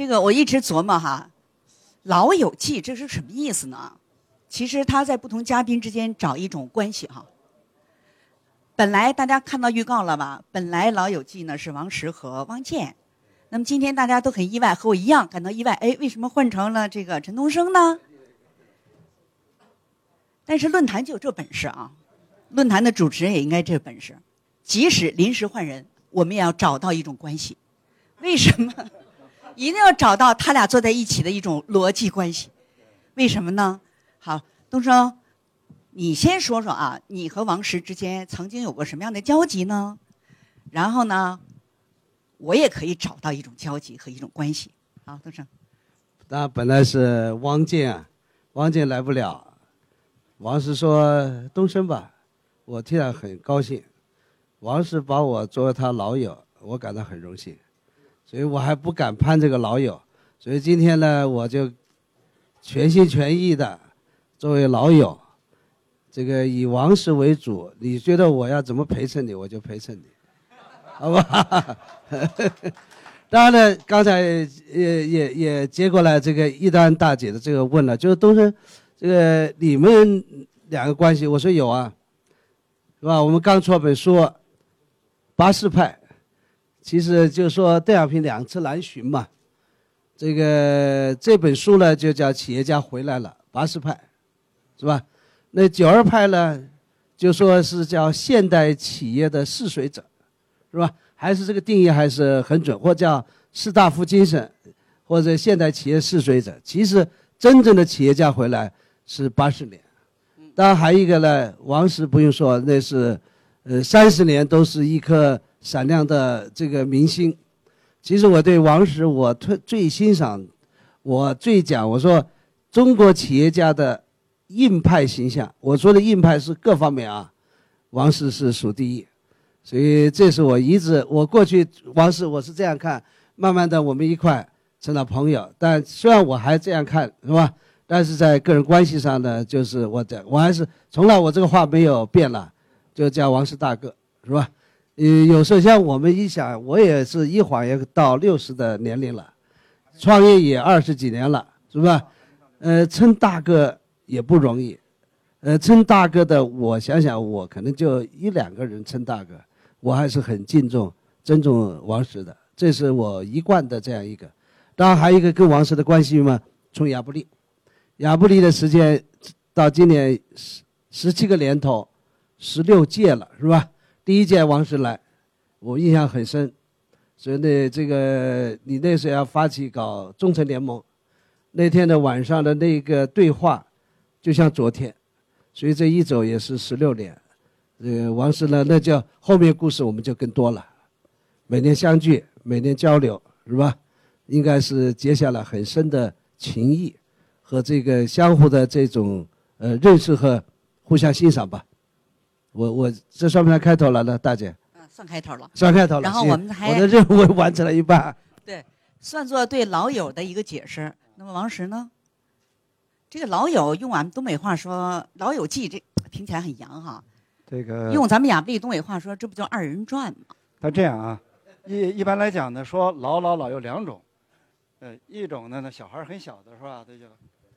这个我一直琢磨哈，《老友记》这是什么意思呢？其实他在不同嘉宾之间找一种关系哈。本来大家看到预告了吧？本来《老友记》呢是王石和汪建，那么今天大家都很意外，和我一样感到意外。哎，为什么换成了这个陈东升呢？但是论坛就有这本事啊！论坛的主持人也应该这本事，即使临时换人，我们也要找到一种关系。为什么？一定要找到他俩坐在一起的一种逻辑关系。为什么呢？好，东升，你先说说啊，你和王石之间曾经有过什么样的交集呢？然后呢，我也可以找到一种交集和一种关系。好，东升。那本来是汪建啊，汪建来不了。王石说：“东升吧，我替他很高兴。王石把我作为他老友，我感到很荣幸，所以我还不敢攀这个老友。所以今天呢，我就全心全意的作为老友，这个以王石为主。你觉得我要怎么陪衬你，我就陪衬你，好吧？当然呢，刚才也也也接过来这个一丹大姐的这个问了，就是东升。”这个你们两个关系，我说有啊，是吧？我们刚出本书《八四派》，其实就是说邓小平两次南巡嘛。这个这本书呢，就叫《企业家回来了》，八十派，是吧？那九二派呢，就说是叫现代企业的试水者，是吧？还是这个定义还是很准，或叫士大夫精神，或者现代企业试水者。其实真正的企业家回来。是八十年，当然还有一个呢，王石不用说，那是，呃，三十年都是一颗闪亮的这个明星。其实我对王石，我最最欣赏，我最讲，我说中国企业家的硬派形象。我说的硬派是各方面啊，王石是数第一。所以这是我一直，我过去王石我是这样看，慢慢的我们一块成了朋友。但虽然我还这样看，是吧？但是在个人关系上呢，就是我的，我还是从来我这个话没有变了，就叫王石大哥，是吧？呃，有时候像我们一想，我也是一晃也到六十的年龄了，创业也二十几年了，是吧？呃，称大哥也不容易，呃，称大哥的，我想想，我可能就一两个人称大哥，我还是很敬重、尊重王石的，这是我一贯的这样一个。当然，还有一个跟王石的关系嘛，从亚布力。亚布力的时间到今年十十七个年头，十六届了，是吧？第一届王石来，我印象很深。所以呢，这个你那时候要发起搞中层联盟，那天的晚上的那个对话，就像昨天。所以这一走也是十六年。这个王石呢，那叫后面故事我们就更多了。每年相聚，每年交流，是吧？应该是结下了很深的情谊。和这个相互的这种呃认识和互相欣赏吧，我我这算不算开头了呢，大姐？嗯，算开头了。算开头了。然后我们还我的任务 完成了一半。对，算作对老友的一个解释。那么王石呢？这个老友用俺们东北话说“老友记”，这听起来很洋哈。这个用咱们亚布力东北话说，这不叫二人转吗？他这样啊，一一般来讲呢，说老老老有两种，呃，一种呢，那小孩很小的是吧？他就。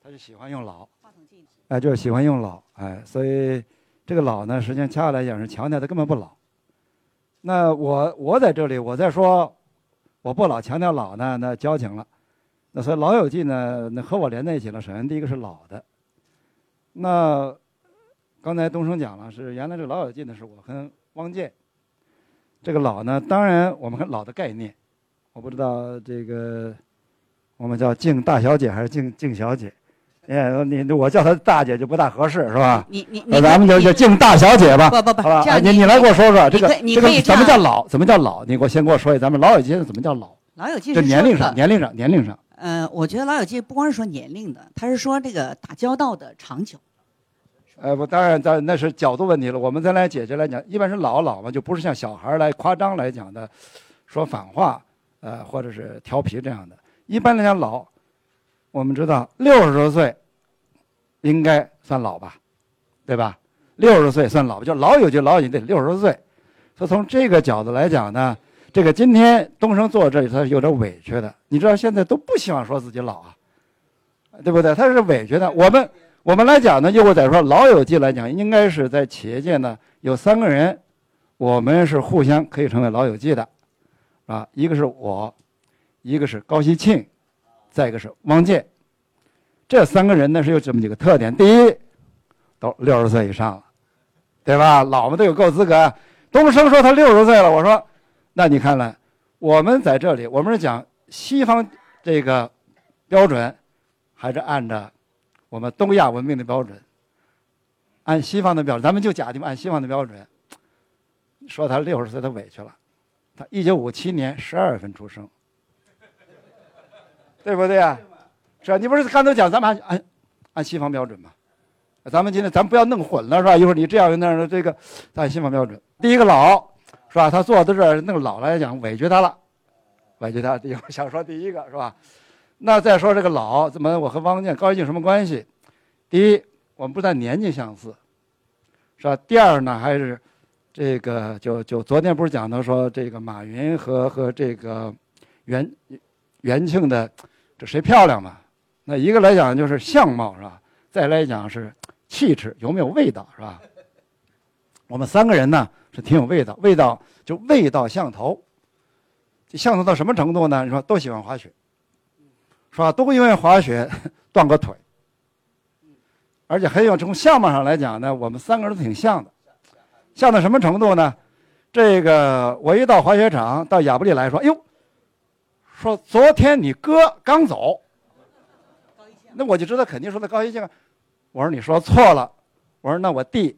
他就喜欢用老，哎，就是喜欢用老，哎，所以这个老呢，实际上恰恰来讲是强调他根本不老。那我我在这里，我在说我不老，强调老呢，那交情了。那所以老友记呢，那和我连在一起了。首先第一个是老的。那刚才东升讲了，是原来这老友记呢，是我和汪建。这个老呢，当然我们看老的概念，我不知道这个我们叫敬大小姐还是敬敬小姐。哎，你我叫她大姐就不大合适，是吧？你你你，咱们就就敬大小姐吧。不不不，好吧？你你来给我说说这个这个怎么叫老？怎么叫老？你给我先给我说一下，咱们老友记怎么叫老？老友记是年龄上，年龄上，年龄上。嗯，我觉得老友记不光是说年龄的，他是说这个打交道的长久。呃，不，当然，咱那是角度问题了。我们再来解决来讲，一般是老老嘛，就不是像小孩来夸张来讲的，说反话，呃，或者是调皮这样的。一般来讲，老，我们知道六十岁。应该算老吧，对吧？六十岁算老吧，就老友就老友得六十岁。所以从这个角度来讲呢，这个今天东升坐这里，他是有点委屈的。你知道现在都不希望说自己老啊，对不对？他是委屈的。我们我们来讲呢，又或者说老友记来讲，应该是在企业界呢有三个人，我们是互相可以成为老友记的，啊，一个是我，一个是高希庆，再一个是汪建。这三个人呢是有这么几个特点：第一，都六十岁以上了，对吧？老们都有够资格。东升说他六十岁了，我说，那你看来，我们在这里，我们是讲西方这个标准，还是按照我们东亚文明的标准？按西方的标准，咱们就假定按西方的标准，说他六十岁，他委屈了。他一九五七年十二月份出生，对不对啊？是吧？你不是刚才讲咱们按按按西方标准吗？咱们今天咱不要弄混了，是吧？一会儿你这样那样的，这个按西方标准。第一个老，是吧？他坐在这儿，那个老来讲委屈他了，委屈他。一会儿想说第一个是吧？那再说这个老，怎么我和汪建、高一静什么关系？第一，我们不但年纪相似，是吧？第二呢，还是这个就就昨天不是讲到说这个马云和和这个袁袁庆的谁漂亮嘛？那一个来讲就是相貌是吧？再来讲是气质有没有味道是吧？我们三个人呢是挺有味道，味道就味道相投，相投到什么程度呢？你说都喜欢滑雪，是吧？都因为滑雪 断过腿，而且还有从相貌上来讲呢，我们三个人都挺像的，像到什么程度呢？这个我一到滑雪场，到亚布力来说，哎呦，说昨天你哥刚走。那我就知道肯定说的高一静，我说你说错了，我说那我弟，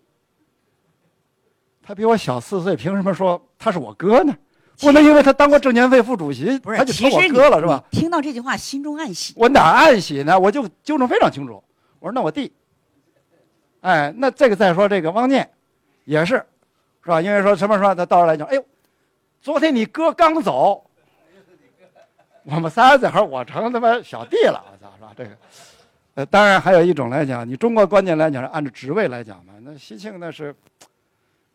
他比我小四岁，凭什么说他是我哥呢？不能因为他当过证监会副主席，他就成我哥了是吧？听到这句话心中暗喜。我哪暗喜呢？我就纠正非常清楚。我说那我弟，哎，那这个再说这个汪念，也是，是吧？因为说什么说他到时候来讲，哎呦，昨天你哥刚走，我们仨这会儿我成他妈小弟了。我操，是吧这个，呃，当然还有一种来讲，你中国观念来讲是按照职位来讲嘛。那西庆那是，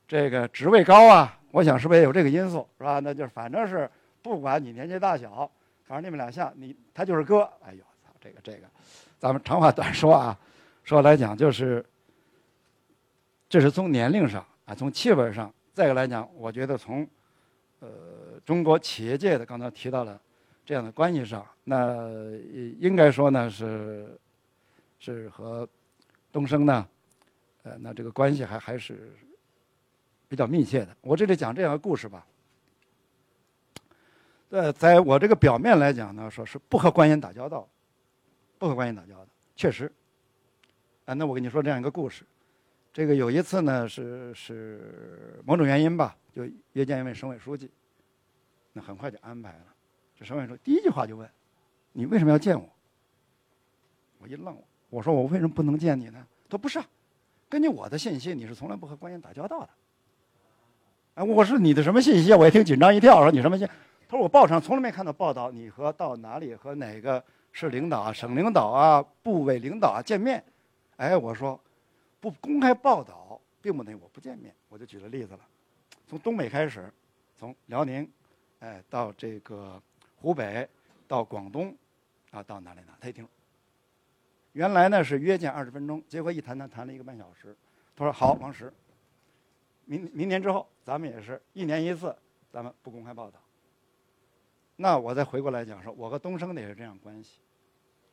这个职位高啊，我想是不是也有这个因素，是吧？那就是反正是不管你年纪大小，反正你们俩像，你他就是哥。哎呦，操，这个这个，咱们长话短说啊，说来讲就是，这是从年龄上啊，从气味上，再一个来讲，我觉得从，呃，中国企业界的刚才提到了。这样的关系上，那应该说呢是，是和东升呢，呃，那这个关系还还是比较密切的。我这里讲这样的故事吧，呃，在我这个表面来讲呢，说是不和官员打交道，不和官员打交道，确实。啊，那我跟你说这样一个故事，这个有一次呢是是某种原因吧，就约见一位省委书记，那很快就安排了。这省委书记第一句话就问：“你为什么要见我？”我一愣，我说：“我为什么不能见你呢？”他说：“不是啊，根据我的信息，你是从来不和官员打交道的。”哎，我说：“你的什么信息？”我也挺紧张，一跳，说：“你什么信？”他说：“我报上从来没看到报道，你和到哪里和哪个市领导啊、省领导啊、部委领导啊见面。”哎，我说：“不公开报道，并不等于我不见面。”我就举了例子了，从东北开始，从辽宁，哎，到这个。湖北到广东，啊，到哪里呢？他一听，原来呢是约见二十分钟，结果一谈谈谈了一个半小时。他说：“好，王石，明明年之后，咱们也是一年一次，咱们不公开报道。”那我再回过来讲说，我和东升的也是这样关系。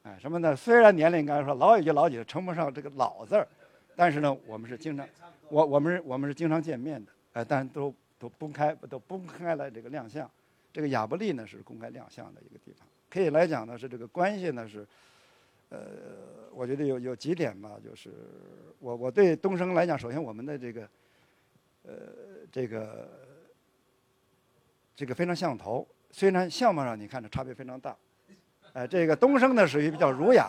哎，什么呢？虽然年龄刚才说老几老几称不上这个老字儿，但是呢，我们是经常，我我们是我们是经常见面的。哎，但都都公开都公开了这个亮相。这个亚布力呢是公开亮相的一个地方，可以来讲呢是这个关系呢是，呃，我觉得有有几点吧，就是我我对东升来讲，首先我们的这个，呃，这个这个非常像头，虽然相貌上你看着差别非常大，哎，这个东升呢属于比较儒雅，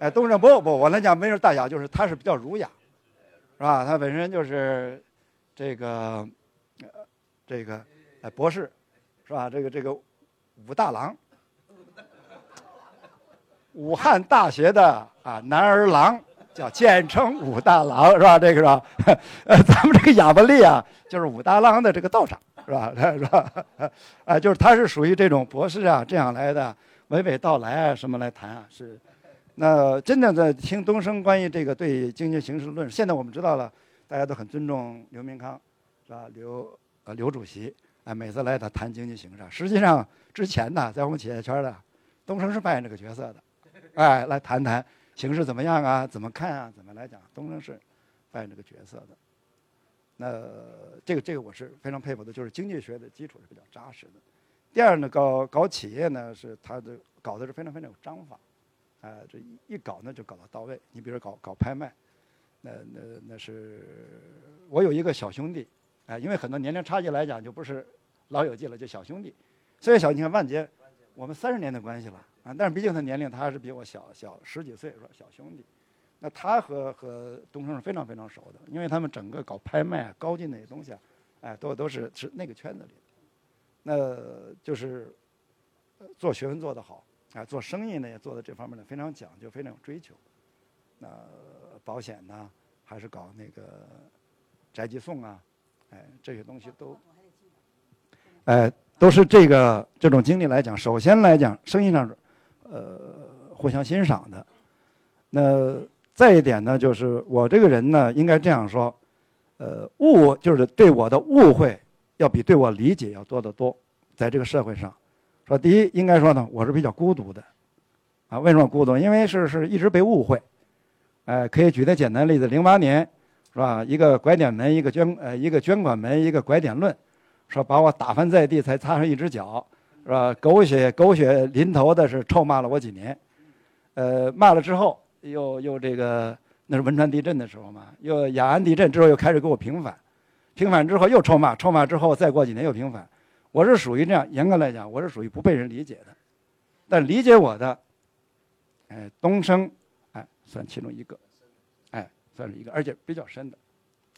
哎，东升不不，我来讲没有大雅，就是他是比较儒雅，是吧？他本身就是这个这个哎博士。是吧？这个这个武大郎，武汉大学的啊男儿郎，叫简称武大郎，是吧？这个是吧？呃，咱们这个亚伯力啊，就是武大郎的这个道长，是是吧？是吧？啊，就是他是属于这种博士啊，这样来的，娓娓道来啊，什么来谈啊？是，那真的在听东升关于这个对经济形势论，现在我们知道了，大家都很尊重刘明康，是吧？刘呃刘主席，每次来他谈经济形势，实际上之前呢，在我们企业圈的，东升是扮演这个角色的，哎，来谈谈形势怎么样啊？怎么看啊？怎么来讲？东升是扮演这个角色的。那这个这个我是非常佩服的，就是经济学的基础是比较扎实的。第二呢，搞搞企业呢，是他的搞的是非常非常有章法，啊，这一搞呢就搞到到位。你比如搞搞拍卖，那那那是我有一个小兄弟，哎，因为很多年龄差距来讲，就不是老友记了，就小兄弟。虽然小，你看万杰，我们三十年的关系了啊，但是毕竟他年龄他还是比我小小十几岁，是吧？小兄弟。那他和和东升是非常非常熟的，因为他们整个搞拍卖、高进那些东西啊，哎，都都是是那个圈子里。那就是做学问做得好，哎，做生意呢也做的这方面呢非常讲究，非常有追求。那保险呢，还是搞那个宅急送啊，哎，这些东西都，哎，都是这个这种经历来讲，首先来讲，生意上呃互相欣赏的，那。再一点呢，就是我这个人呢，应该这样说，呃，误就是对我的误会要比对我理解要多得多。在这个社会上，说第一，应该说呢，我是比较孤独的，啊，为什么孤独？因为是是一直被误会。哎，可以举个简单例子，零八年是吧？一个拐点门，一个捐呃一个捐款门，一个拐点论，说把我打翻在地才擦上一只脚，是吧？狗血狗血淋头的是臭骂了我几年，呃，骂了之后。又又这个，那是汶川地震的时候嘛，又雅安地震之后又开始给我平反，平反之后又臭骂，臭骂之后再过几年又平反，我是属于这样，严格来讲，我是属于不被人理解的，但理解我的，哎，东升，哎，算其中一个，哎，算是一个，而且比较深的，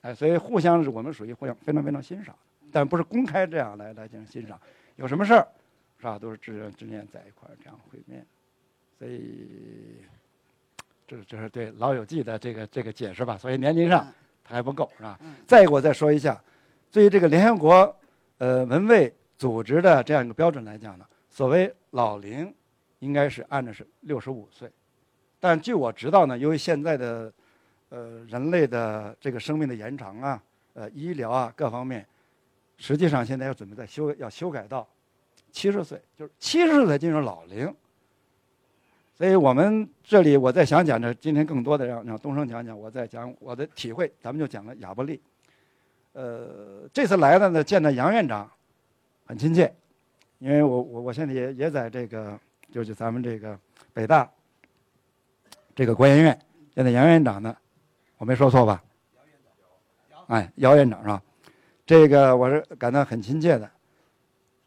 哎，所以互相是我们属于互相非常非常欣赏，但不是公开这样来来进行欣赏，有什么事儿，是吧，都是知知念在一块儿这样会面，所以。这这是对《老友记》的这个这个解释吧，所以年龄上他还不够，是吧？再一个，我再说一下，对于这个联合国呃文卫组织的这样一个标准来讲呢，所谓老龄，应该是按照是六十五岁，但据我知道呢，由于现在的呃人类的这个生命的延长啊，呃医疗啊各方面，实际上现在要准备在修要修改到七十岁，就是七十岁才进入老龄。所以我们这里，我再想讲的，今天更多的让让东升讲讲，我再讲我的体会。咱们就讲了亚伯力。呃，这次来了呢，见到杨院长，很亲切，因为我我我现在也也在这个，就是咱们这个北大这个国研院，见到杨院长呢，我没说错吧？哎，姚院长是吧？这个我是感到很亲切的。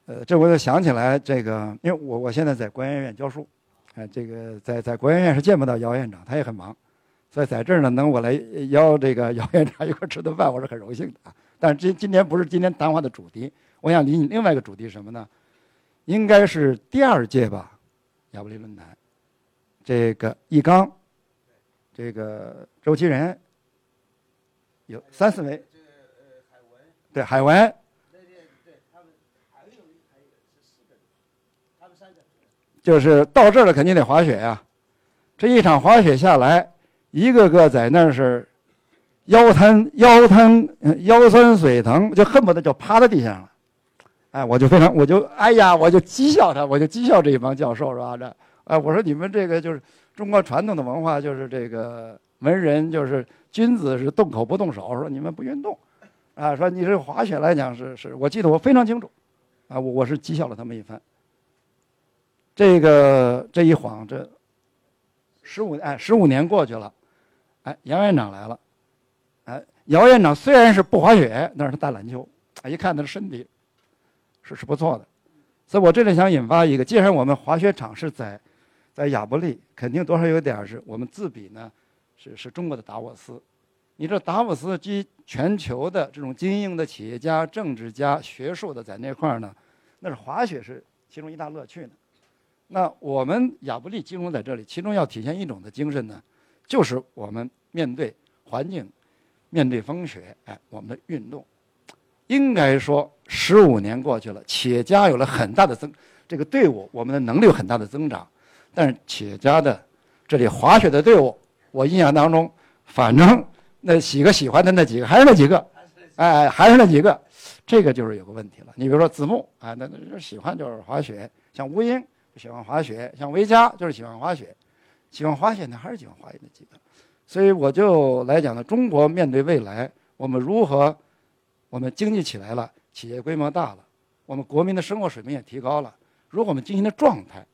呃，这我就想起来这个，因为我我现在在国研院教书。哎，这个在在国研院是见不到姚院长，他也很忙，所以在这儿呢，能我来邀这个姚院长一块吃顿饭，我是很荣幸的啊。但是今今天不是今天谈话的主题，我想引另外一个主题是什么呢？应该是第二届吧，亚布力论坛，这个易纲，这个周其仁，有三四位，对海文。那边对他们还有还有四个，他们三个就是到这儿了，肯定得滑雪呀。这一场滑雪下来，一个个在那是腰疼、腰疼、腰酸腿疼，就恨不得就趴在地上了。哎，我就非常，我就哎呀，我就讥笑他，我就讥笑这一帮教授是吧？这哎，我说你们这个就是中国传统的文化，就是这个文人就是君子是动口不动手，说你们不运动，啊，说你这滑雪来讲是是，我记得我非常清楚，啊，我我是讥笑了他们一番。这个这一晃，这十五哎十五年过去了，哎杨院长来了，哎姚院长虽然是不滑雪，但是他打篮球，一看他的身体是是不错的，所以我这里想引发一个，既然我们滑雪场是在在亚布力，肯定多少有点是我们自比呢，是是中国的达沃斯，你这达沃斯及全球的这种精英的企业家、政治家、学术的在那块儿呢，那是滑雪是其中一大乐趣呢。那我们亚布力集中在这里，其中要体现一种的精神呢，就是我们面对环境、面对风雪，哎，我们的运动。应该说十五年过去了，企业家有了很大的增，这个队伍我们的能力有很大的增长，但是企业家的这里滑雪的队伍，我印象当中，反正那几个喜欢的那几个还是那几个，哎，还是那几个，这个就是有个问题了。你比如说子木啊，那那喜欢就是滑雪，像吴英喜欢滑雪，像维嘉就是喜欢滑雪，喜欢滑雪的还是喜欢滑雪那几个。所以我就来讲呢，中国面对未来，我们如何？我们经济起来了，企业规模大了，我们国民的生活水平也提高了。如果我们经营的状态，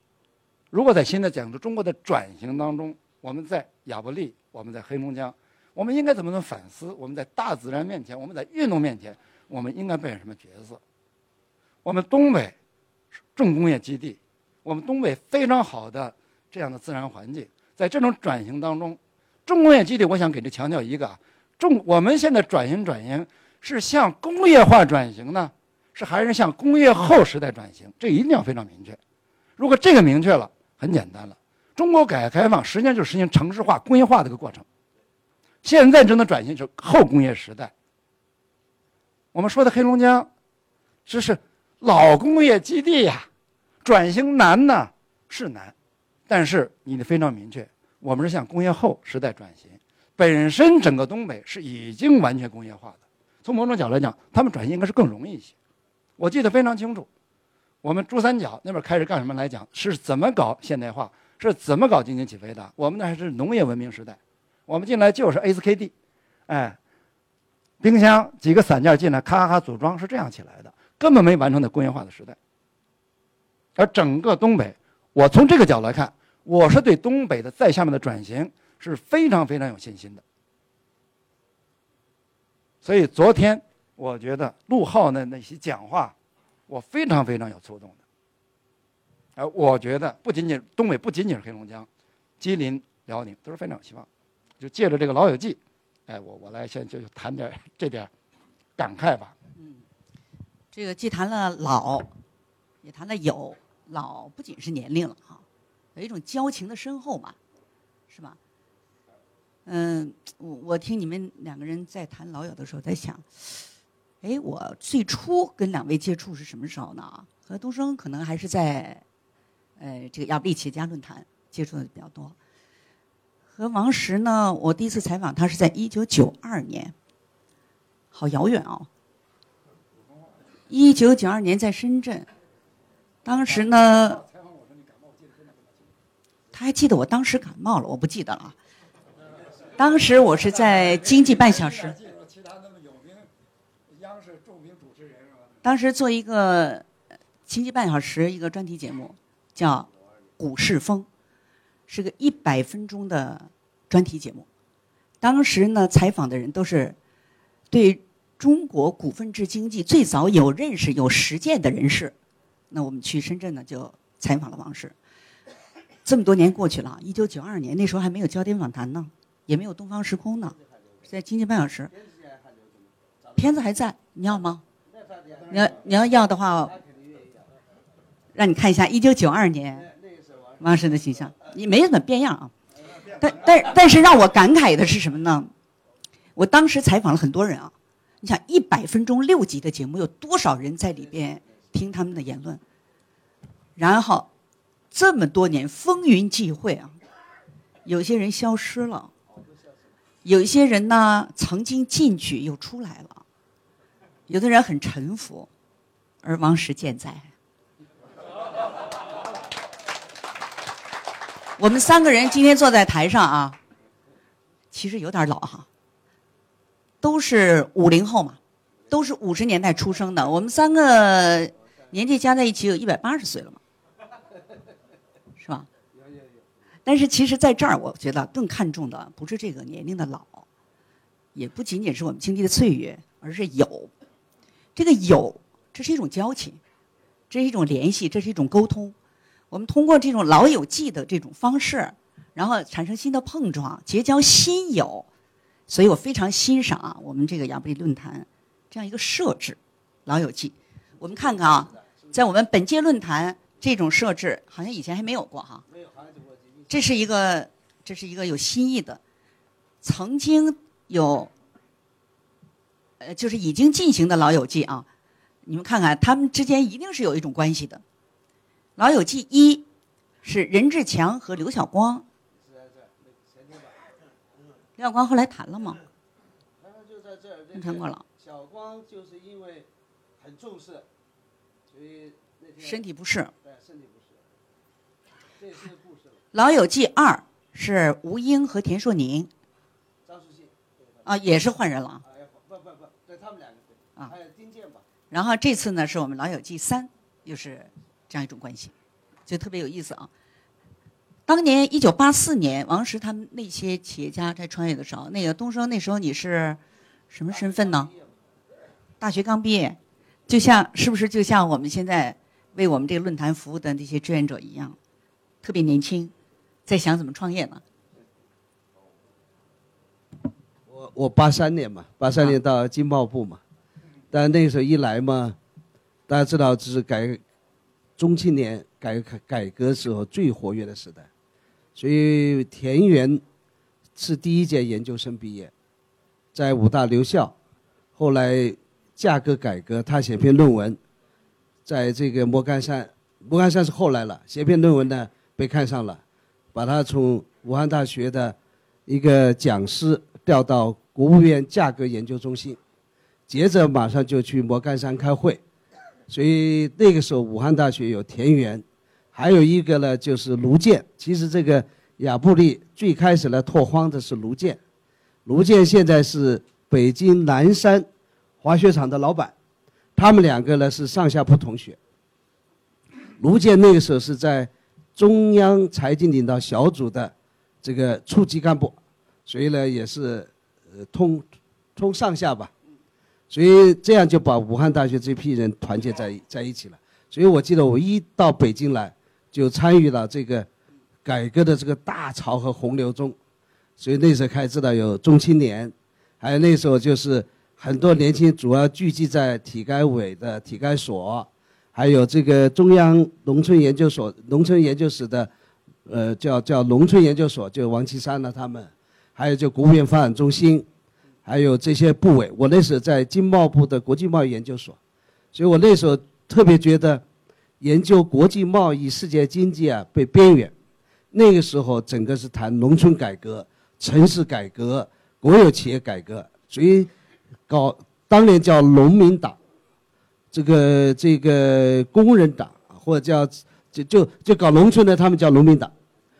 如果在现在讲的中国的转型当中，我们在亚布力，我们在黑龙江，我们应该怎么能反思？我们在大自然面前，我们在运动面前，我们应该扮演什么角色？我们东北重工业基地，我们东北非常好的这样的自然环境，在这种转型当中。重工业基地，我想给这强调一个：重我们现在转型转型是向工业化转型呢，是还是向工业后时代转型？这一定要非常明确。如果这个明确了，很简单了。中国改革开放实际上就是实行城市化、工业化的一个过程。现在正在转型是后工业时代。我们说的黑龙江，这是老工业基地呀，转型难呢是难，但是你得非常明确。我们是向工业后时代转型，本身整个东北是已经完全工业化的。从某种角度来讲，他们转型应该是更容易一些。我记得非常清楚，我们珠三角那边开始干什么来讲，是怎么搞现代化，是怎么搞经济起飞的。我们那还是农业文明时代，我们进来就是 SKD，哎，冰箱几个散件进来，咔咔组装是这样起来的，根本没完成的工业化的时代。而整个东北，我从这个角度来看。我是对东北的在下面的转型是非常非常有信心的，所以昨天我觉得陆浩的那些讲话，我非常非常有触动的。而我觉得不仅仅东北不仅仅是黑龙江、吉林、辽宁都是非常有希望。就借着这个《老友记》，哎，我我来先就谈点这点感慨吧。嗯，这个既谈了老，也谈了有。老不仅是年龄了哈。有一种交情的深厚嘛，是吧？嗯，我我听你们两个人在谈老友的时候，在想，哎，我最初跟两位接触是什么时候呢？和东升可能还是在，呃，这个亚布力企业家论坛接触的比较多。和王石呢，我第一次采访他是在一九九二年，好遥远哦。一九九二年在深圳，当时呢。他还记得我当时感冒了，我不记得了。当时我是在《经济半小时》，当时做一个《经济半小时》一个专题节目，叫《股市风》，是个一百分钟的专题节目。当时呢，采访的人都是对中国股份制经济最早有认识、有实践的人士。那我们去深圳呢，就采访了王石。这么多年过去了，一九九二年那时候还没有焦点访谈呢，也没有东方时空呢，在《经济半小时》，片子还在，你要吗？你要你要要的话，让你看一下一九九二年王石的形象，你没怎么变样啊。但但但是让我感慨的是什么呢？我当时采访了很多人啊，你想一百分钟六集的节目，有多少人在里边听他们的言论？然后。这么多年风云际会啊，有些人消失了，有一些人呢曾经进去又出来了，有的人很沉浮，而王石健在。我们三个人今天坐在台上啊，其实有点老哈，都是五零后嘛，都是五十年代出生的，我们三个年纪加在一起有一百八十岁了嘛。是吧但是其实，在这儿，我觉得更看重的不是这个年龄的老，也不仅仅是我们经历的岁月，而是有。这个有，这是一种交情，这是一种联系，这是一种沟通。我们通过这种老友记的这种方式，然后产生新的碰撞，结交新友。所以我非常欣赏啊，我们这个亚布力论坛这样一个设置，老友记。我们看看啊，在我们本届论坛这种设置，好像以前还没有过哈没有。这是一个，这是一个有新意的。曾经有呃，就是已经进行的《老友记》啊，你们看看，他们之间一定是有一种关系的。《老友记》一是任志强和刘晓光，刘晓光后来谈了吗？谈过了。小光就是因为很重视，所以身体不适。对，身体不适。这是故事。《老友记》二是吴英和田硕宁。张书记。啊，也是换人了。不不不，对他们两个。啊。还有丁健吧。然后这次呢，是我们《老友记》三，又是这样一种关系，就特别有意思啊。当年一九八四年，王石他们那些企业家在创业的时候，那个东升那时候你是什么身份呢？大学刚毕业，就像是不是就像我们现在为我们这个论坛服务的那些志愿者一样，特别年轻，在想怎么创业呢？我我八三年嘛，八三年到经贸部嘛，但那时候一来嘛，大家知道这是改中青年改革改革时候最活跃的时代，所以田园是第一届研究生毕业，在武大留校，后来。价格改革，他写篇论文，在这个莫干山，莫干山是后来了，写篇论文呢被看上了，把他从武汉大学的一个讲师调到国务院价格研究中心，接着马上就去莫干山开会，所以那个时候武汉大学有田园，还有一个呢就是卢健，其实这个亚布力最开始来拓荒的是卢健，卢健现在是北京南山。滑雪场的老板，他们两个呢是上下铺同学。卢健那个时候是在中央财经领导小组的这个处级干部，所以呢也是呃通通上下吧，所以这样就把武汉大学这批人团结在在一起了。所以我记得我一到北京来，就参与了这个改革的这个大潮和洪流中，所以那时候开始知道有中青年，还有那时候就是。很多年轻主要聚集在体改委的体改所，还有这个中央农村研究所、农村研究室的，呃，叫叫农村研究所，就王岐山呢他们，还有就国务院发展中心，还有这些部委。我那时候在经贸部的国际贸易研究所，所以我那时候特别觉得，研究国际贸易、世界经济啊被边缘。那个时候整个是谈农村改革、城市改革、国有企业改革，所以。搞当年叫农民党，这个这个工人党或者叫就就就搞农村的，他们叫农民党，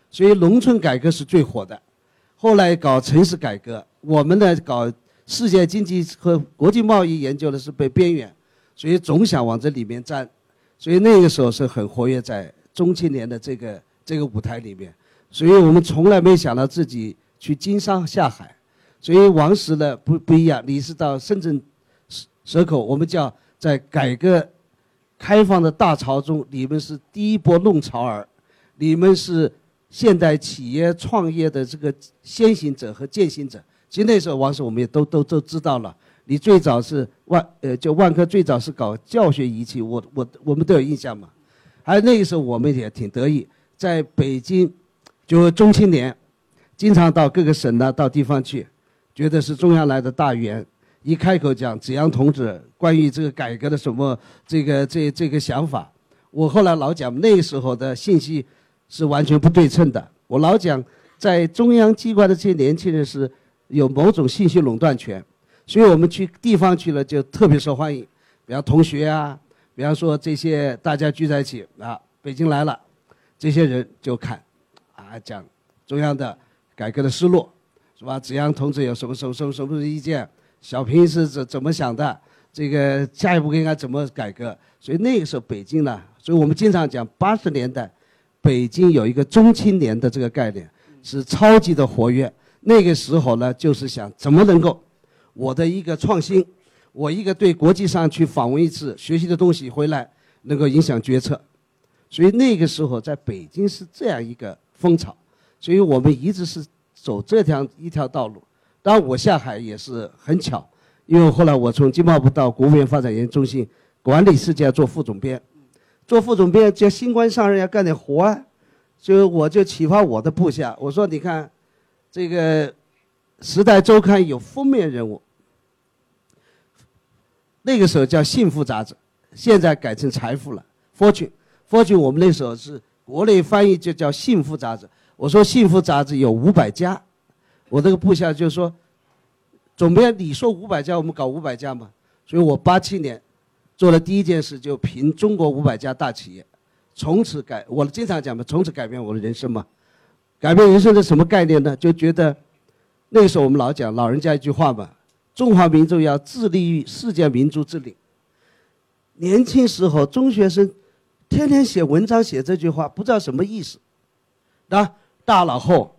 所以农村改革是最火的。后来搞城市改革，我们呢搞世界经济和国际贸易研究的是被边缘，所以总想往这里面站，所以那个时候是很活跃在中青年的这个这个舞台里面，所以我们从来没想到自己去经商下海。所以王石呢不不一样，你是到深圳蛇口，我们叫在改革开放的大潮中，你们是第一波弄潮儿，你们是现代企业创业的这个先行者和践行者。其实那时候王石我们也都都都知道了，你最早是万呃就万科最早是搞教学仪器，我我我们都有印象嘛。还有那个时候我们也挺得意，在北京就中青年经常到各个省呢到地方去。觉得是中央来的大员，一开口讲子阳同志关于这个改革的什么这个这这个想法，我后来老讲那时候的信息是完全不对称的。我老讲在中央机关的这些年轻人是有某种信息垄断权，所以我们去地方去了就特别受欢迎，比方同学啊，比方说这些大家聚在一起啊，北京来了，这些人就看，啊讲中央的改革的思路。是吧？子阳同志有什么什么什么什么意见？小平是怎怎么想的？这个下一步应该怎么改革？所以那个时候北京呢，所以我们经常讲八十年代，北京有一个中青年的这个概念是超级的活跃。那个时候呢，就是想怎么能够我的一个创新，我一个对国际上去访问一次学习的东西回来能够影响决策。所以那个时候在北京是这样一个风潮，所以我们一直是。走这条一条道路，当然我下海也是很巧，因为后来我从经贸部到国务院发展研究中心管理世界做副总编，做副总编，这新官上任要干点活啊，就我就启发我的部下，我说你看，这个《时代周刊》有封面人物，那个时候叫《幸福》杂志，现在改成《财富》了，《Fortune》。《Fortune》我们那时候是国内翻译就叫《幸福》杂志。我说《幸福》杂志有五百家，我这个部下就说，总编你说五百家，我们搞五百家嘛。所以我八七年做的第一件事就评中国五百家大企业，从此改我经常讲嘛，从此改变我的人生嘛。改变人生的什么概念呢？就觉得那时候我们老讲老人家一句话嘛。中华民族要致力于世界民族之领。年轻时候中学生天天写文章写这句话，不知道什么意思。那大了后，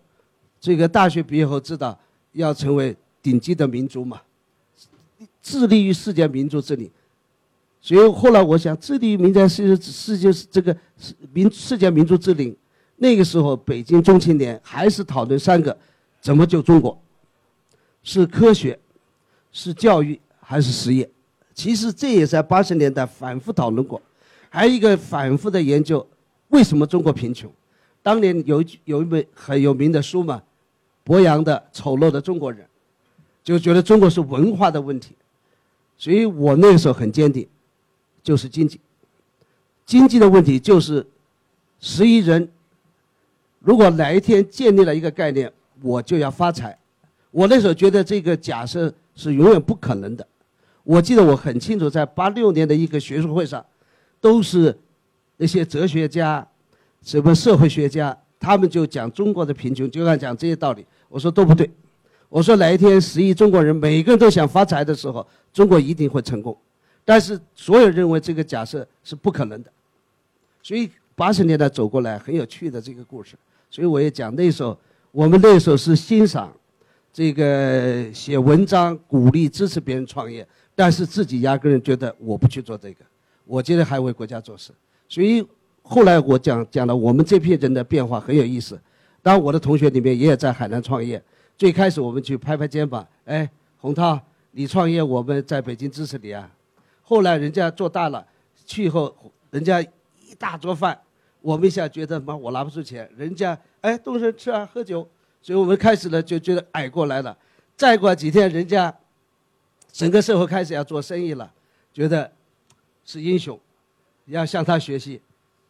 这个大学毕业后知道要成为顶级的民族嘛，致力于世界民族之领。所以后来我想，致力于民族世世界这个民世界民族之领。那个时候，北京中青年还是讨论三个：怎么救中国？是科学。是教育还是实业？其实这也在八十年代反复讨论过。还有一个反复的研究，为什么中国贫穷？当年有有一本很有名的书嘛，博洋的《丑陋的中国人》，就觉得中国是文化的问题。所以我那个时候很坚定，就是经济。经济的问题就是十亿人，如果哪一天建立了一个概念，我就要发财。我那时候觉得这个假设。是永远不可能的。我记得我很清楚，在八六年的一个学术会上，都是那些哲学家、什么社会学家，他们就讲中国的贫穷，就爱讲这些道理。我说都不对。我说哪一天十亿中国人每个人都想发财的时候，中国一定会成功。但是所有认为这个假设是不可能的。所以八十年代走过来很有趣的这个故事。所以我也讲那时候，我们那时候是欣赏。这个写文章鼓励支持别人创业，但是自己压根儿觉得我不去做这个，我觉得还为国家做事。所以后来我讲讲了，我们这批人的变化很有意思。当我的同学里面也有在海南创业，最开始我们去拍拍肩膀，哎，洪涛，你创业我们在北京支持你啊。后来人家做大了，去以后人家一大桌饭，我们一下觉得妈我拿不出钱，人家哎动身吃啊喝酒。所以我们开始呢就觉得矮过来了，再过几天人家整个社会开始要做生意了，觉得是英雄，要向他学习，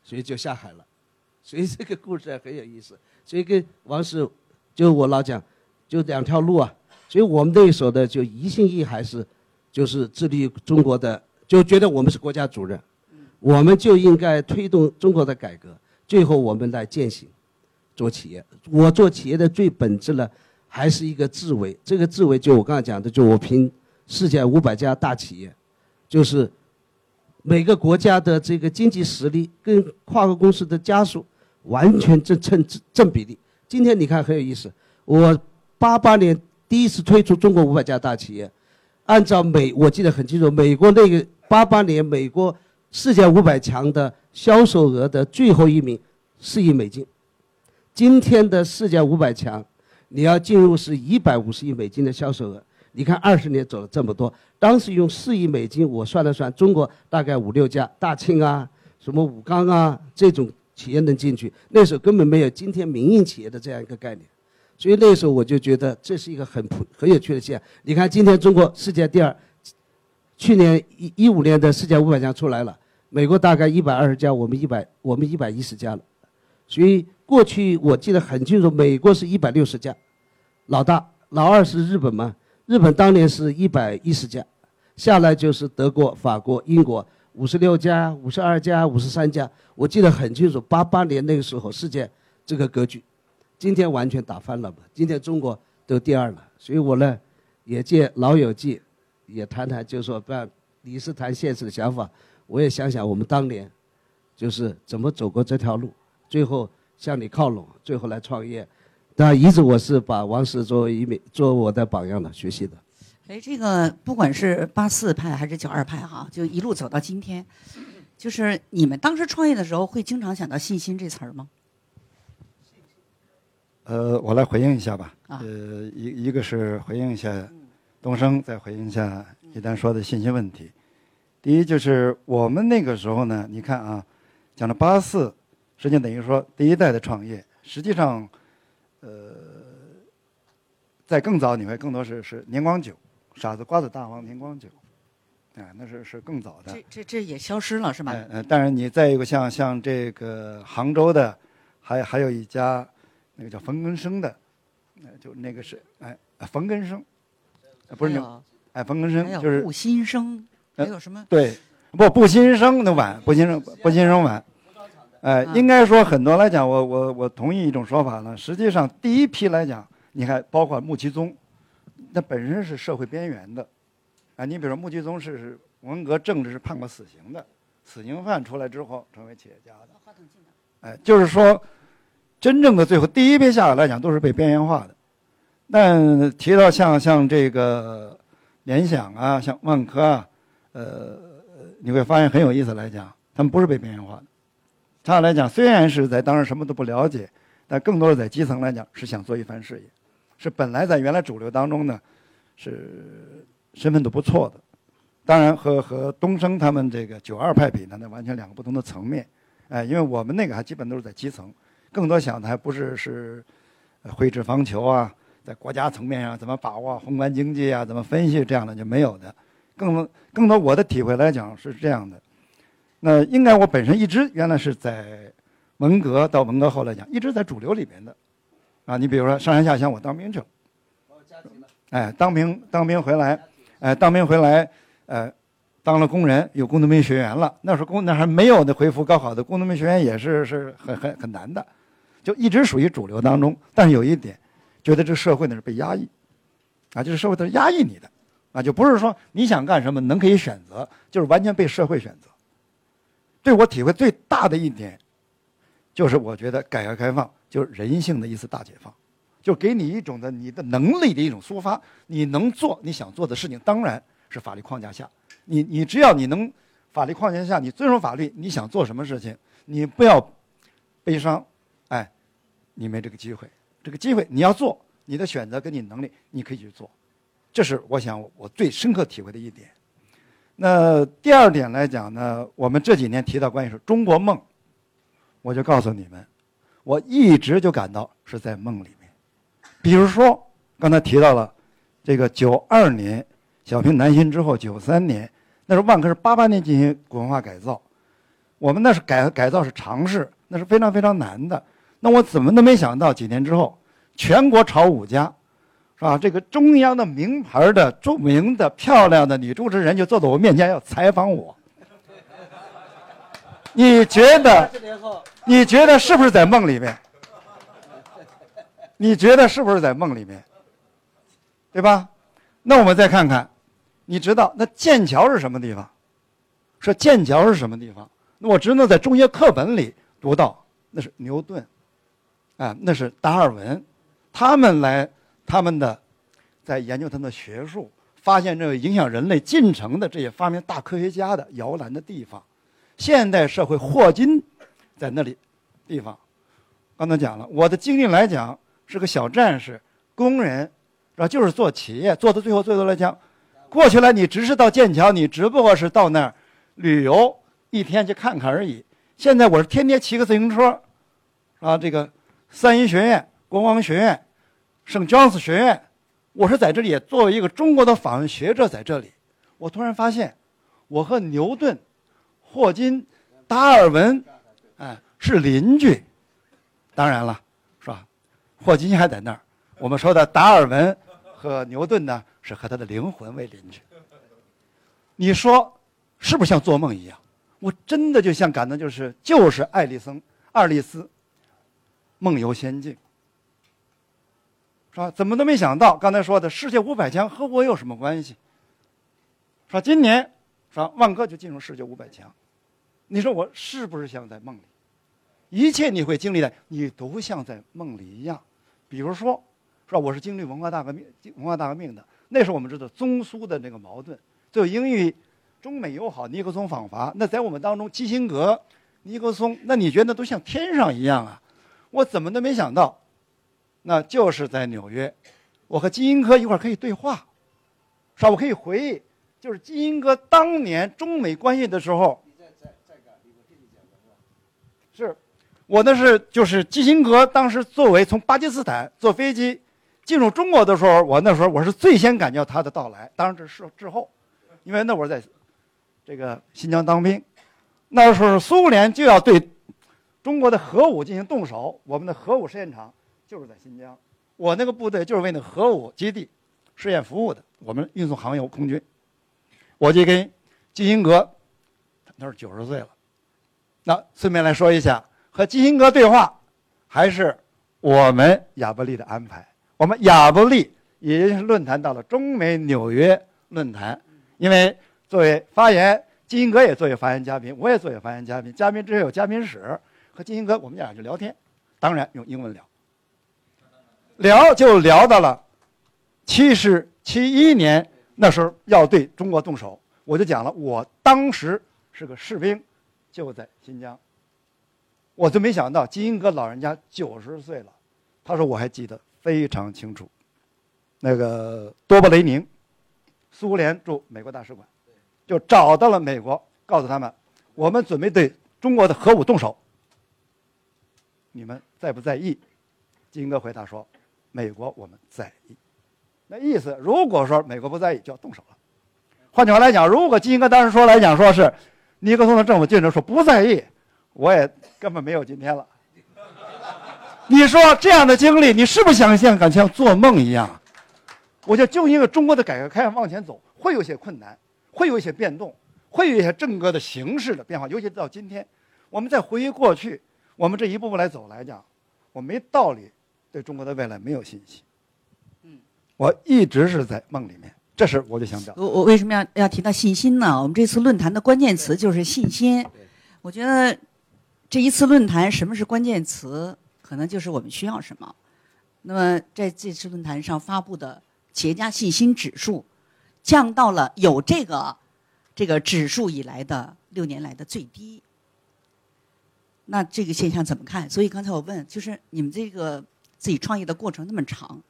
所以就下海了。所以这个故事很有意思。所以跟王石，就我老讲，就两条路啊。所以我们那时候的就一心一还是就是致力于中国的，就觉得我们是国家主任，我们就应该推动中国的改革，最后我们来践行。做企业，我做企业的最本质呢，还是一个智慧。这个智慧就我刚才讲的，就我评世界五百家大企业，就是每个国家的这个经济实力跟跨国公司的家数完全正成正比例。今天你看很有意思，我八八年第一次推出中国五百家大企业，按照美我记得很清楚，美国那个八八年美国世界五百强的销售额的最后一名四亿美金。今天的世界五百强，你要进入是一百五十亿美金的销售额。你看二十年走了这么多，当时用四亿美金，我算了算，中国大概五六家，大庆啊，什么武钢啊这种企业能进去。那时候根本没有今天民营企业的这样一个概念，所以那时候我就觉得这是一个很普很有趣的现象。你看今天中国世界第二，去年一一五年的世界五百强出来了，美国大概一百二十家，我们一百我们一百一十家了，所以。过去我记得很清楚，美国是一百六十家，老大，老二是日本嘛？日本当年是一百一十家，下来就是德国、法国、英国五十六家、五十二家、五十三家。我记得很清楚，八八年那个时候世界这个格局，今天完全打翻了嘛？今天中国都第二了，所以我呢也借老友记，也谈谈，就是说，不，你是谈现实的想法，我也想想我们当年就是怎么走过这条路，最后。向你靠拢，最后来创业。当然，一直我是把王石作为一名做我的榜样的学习的。哎，这个不管是八四派还是九二派哈，就一路走到今天，就是你们当时创业的时候，会经常想到信心这词儿吗？呃，我来回应一下吧。呃，一一个是回应一下东升，再回应一下一丹说的信心问题。第一就是我们那个时候呢，你看啊，讲了八四。实际等于说，第一代的创业，实际上，呃，在更早你会更多是是年光酒，傻子瓜子大王年光酒，哎，那是是更早的。这这这也消失了是吧？嗯嗯，当然你再一个像像这个杭州的，还还有一家，那个叫冯根生的，呃，就那个是哎冯根生，不是还牛哎冯根生就是顾新生，还呃有什么？对，不不新生的晚，不新生不新生晚，哎、啊应该说很多来讲，我我我同意一种说法呢。实际上第一批来讲，你看包括穆其宗，那本身是社会边缘的，啊，你比如说穆其宗是是文革政治是判过死刑的，死刑犯出来之后成为企业家的，哎，就是说，真正的最后第一批下来来讲都是被边缘化的。但提到像像这个联想啊，像万科啊，呃，你会发现很有意思来讲，他们不是被边缘化的。他来讲，虽然是在当时什么都不了解，但更多的在基层来讲是想做一番事业，是本来在原来主流当中呢，是身份都不错的。当然和和东升他们这个九二派比呢，那完全两个不同的层面。哎，因为我们那个还基本都是在基层，更多想的还不是是呃绘制方球啊，在国家层面上怎么把握宏观经济啊，怎么分析这样的就没有的。更多更多我的体会来讲是这样的。那应该我本身一直原来是在文革到文革后来讲，一直在主流里边的，啊，你比如说上山下乡，我当兵去了，哎，当兵当兵回来，哎，当兵回来，呃，当了工人，有工农兵学员了。那时候工那还没有的恢复高考的工农兵学员也是是很很很难的，就一直属于主流当中。但是有一点，觉得这个社会呢是被压抑，啊，就是社会都是压抑你的，啊，就不是说你想干什么能可以选择，就是完全被社会选择。对我体会最大的一点，就是我觉得改革开放就是人性的一次大解放，就给你一种的你的能力的一种抒发，你能做你想做的事情，当然是法律框架下，你你只要你能法律框架下你遵守法律，你想做什么事情，你不要悲伤，哎，你没这个机会，这个机会你要做，你的选择跟你能力你可以去做，这是我想我最深刻体会的一点。那第二点来讲呢，我们这几年提到关于是中国梦，我就告诉你们，我一直就感到是在梦里面。比如说刚才提到了这个九二年小平南巡之后，九三年那时候万科是八八年进行国文化改造，我们那是改改造是尝试，那是非常非常难的。那我怎么都没想到，几年之后，全国炒五家。是吧？这个中央的名牌的、著名的、漂亮的女主持人就坐在我面前要采访我。你觉得？你觉得是不是在梦里面？你觉得是不是在梦里面？对吧？那我们再看看，你知道那剑桥是什么地方？说剑桥是什么地方？那我只能在中学课本里读到，那是牛顿，啊，那是达尔文，他们来。他们的在研究他们的学术，发现这个影响人类进程的这些发明大科学家的摇篮的地方，现代社会霍金在那里地方。刚才讲了，我的经历来讲是个小战士、工人，是吧？就是做企业，做到最后最多来讲，过去了你只是到剑桥，你只不过是到那儿旅游一天去看看而已。现在我是天天骑个自行车，啊，这个三一学院、国王学院。圣詹姆斯学院，我是在这里作为一个中国的访问学者在这里，我突然发现，我和牛顿、霍金、达尔文，哎，是邻居。当然了，是吧？霍金还在那儿。我们说的达尔文和牛顿呢，是和他的灵魂为邻居。你说是不是像做梦一样？我真的就像感到就是就是爱丽森、爱丽丝梦游仙境。是吧？怎么都没想到，刚才说的世界五百强和我有什么关系？说？今年是吧？万科就进入世界五百强，你说我是不是像在梦里？一切你会经历的，你都像在梦里一样。比如说，是吧？我是经历文化大革命、文化大革命的，那时候我们知道中苏的那个矛盾，就英语中美友好，尼克松访华，那在我们当中，基辛格、尼克松，那你觉得都像天上一样啊？我怎么都没想到。那就是在纽约，我和基辛格一块可以对话，是吧？我可以回忆，就是基辛格当年中美关系的时候。是，我那是就是基辛格当时作为从巴基斯坦坐飞机进入中国的时候，我那时候我是最先感觉到他的到来。当然这是之后，因为那会儿在这个新疆当兵，那时候苏联就要对中国的核武进行动手，我们的核武试验场就是在新疆，我那个部队就是为那核武基地试验服务的，我们运送航油空军，我就跟基辛格，那是九十岁了，那顺便来说一下，和基辛格对话，还是我们亚伯利的安排，我们亚伯利也是论坛到了中美纽约论坛，因为。作为发言，基辛格也作为发言嘉宾，我也作为发言嘉宾。嘉宾之间有嘉宾室，和基辛格我们俩就聊天，当然用英文聊。聊就聊到了七十七一年，那时候要对中国动手，我就讲了，我当时是个士兵，就在新疆。我就没想到基辛格老人家九十岁了，他说我还记得非常清楚。那个多布雷宁，苏联驻美国大使馆。就找到了美国，告诉他们，我们准备对中国的核武动手。你们在不在意？金哥回答说：“美国我们在意。”那意思，如果说美国不在意，就要动手了。换句话来讲，如果金哥当时说来讲说是尼克松的政府，接着说不在意，我也根本没有今天了。你说这样的经历，你是不是想像敢像做梦一样？我觉得就因为中国的改革开放往前走，会有些困难。会有一些变动，会有一些整个的形式的变化，尤其到今天，我们再回忆过去，我们这一步步来走来讲，我没道理对中国的未来没有信心。嗯，我一直是在梦里面，这是我就想表。我我为什么要要提到信心呢？我们这次论坛的关键词就是信心。我觉得这一次论坛，什么是关键词？可能就是我们需要什么。那么在这次论坛上发布的企业家信心指数。降到了有这个这个指数以来的六年来的最低。那这个现象怎么看？所以刚才我问，就是你们这个自己创业的过程那么长，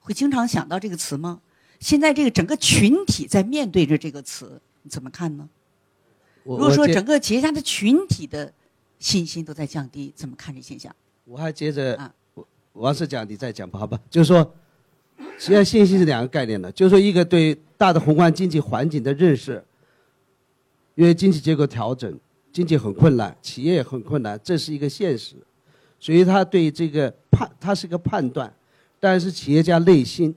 会经常想到这个词吗？现在这个整个群体在面对着这个词，你怎么看呢？如果说整个企业家的群体的信心都在降低，怎么看这现象？我还接着啊，王石讲，你再讲吧，好吧？就是说。实际上，信心是两个概念的，就是说，一个对大的宏观经济环境的认识，因为经济结构调整，经济很困难，企业也很困难，这是一个现实，所以他对这个判，他是个判断，但是企业家内心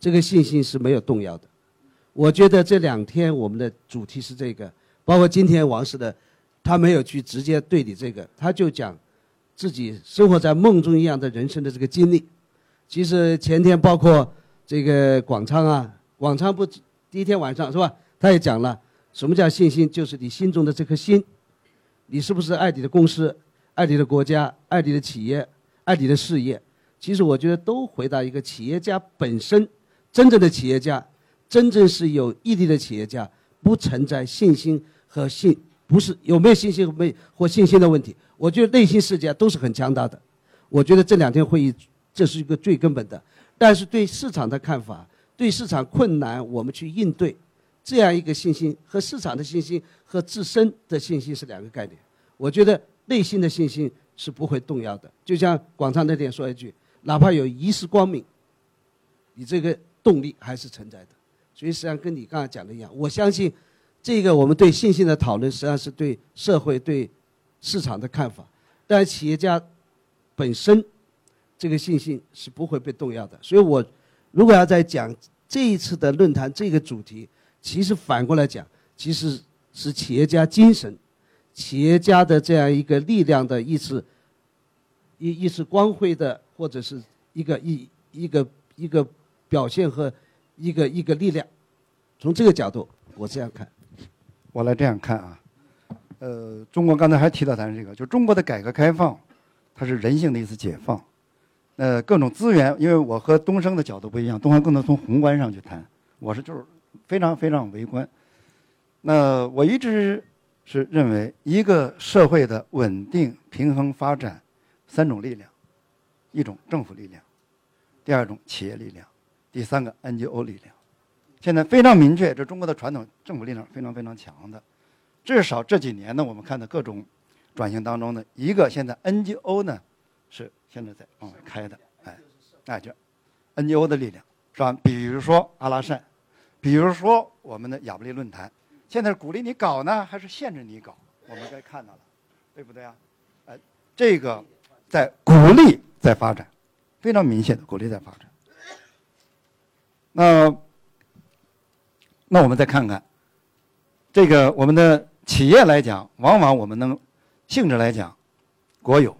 这个信心是没有动摇的。我觉得这两天我们的主题是这个，包括今天王石的，他没有去直接对你这个，他就讲自己生活在梦中一样的人生的这个经历。其实前天包括这个广昌啊，广昌不第一天晚上是吧？他也讲了什么叫信心，就是你心中的这颗心，你是不是爱你的公司、爱你的国家、爱你的企业、爱你的事业？其实我觉得都回答一个企业家本身，真正的企业家，真正是有毅力的企业家，不存在信心和信不是有没有信心没或信心的问题。我觉得内心世界都是很强大的。我觉得这两天会议。这是一个最根本的，但是对市场的看法，对市场困难我们去应对，这样一个信心和市场的信心和自身的信心是两个概念。我觉得内心的信心是不会动摇的。就像广昌那天说一句，哪怕有一丝光明，你这个动力还是存在的。所以实际上跟你刚才讲的一样，我相信这个我们对信心的讨论实际上是对社会对市场的看法，但企业家本身。这个信心是不会被动摇的，所以我如果要再讲这一次的论坛这个主题，其实反过来讲，其实是企业家精神、企业家的这样一个力量的一次一一次光辉的，或者是一个一一个一个表现和一个一个力量。从这个角度，我这样看，我来这样看啊，呃，中国刚才还提到咱这个，就中国的改革开放，它是人性的一次解放。呃，各种资源，因为我和东升的角度不一样，东升更能从宏观上去谈，我是就是非常非常微观。那我一直是认为，一个社会的稳定平衡发展，三种力量：一种政府力量，第二种企业力量，第三个 NGO 力量。现在非常明确，这中国的传统政府力量非常非常强的，至少这几年呢，我们看到各种转型当中呢，一个现在 NGO 呢。是现在在往外开的，哎，那，就 NGO 的力量是吧？比如说阿拉善，比如说我们的亚布力论坛，现在是鼓励你搞呢，还是限制你搞？我们该看到了，对不对啊？哎，这个在鼓励在发展，非常明显的鼓励在发展。那那我们再看看，这个我们的企业来讲，往往我们能性质来讲，国有、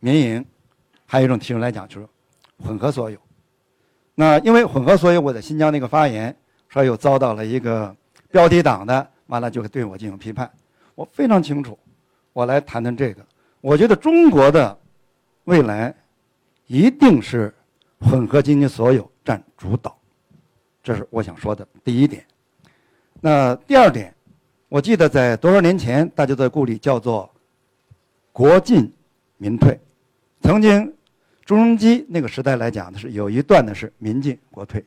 民营，还有一种提出来讲就是混合所有。那因为混合所有，我在新疆那个发言说又遭到了一个标题党的，完了就会对我进行批判。我非常清楚，我来谈谈这个。我觉得中国的未来一定是混合经济所有。占主导，这是我想说的第一点。那第二点，我记得在多少年前，大家的顾虑叫做“国进民退”。曾经，朱镕基那个时代来讲的是有一段的是“民进国退”，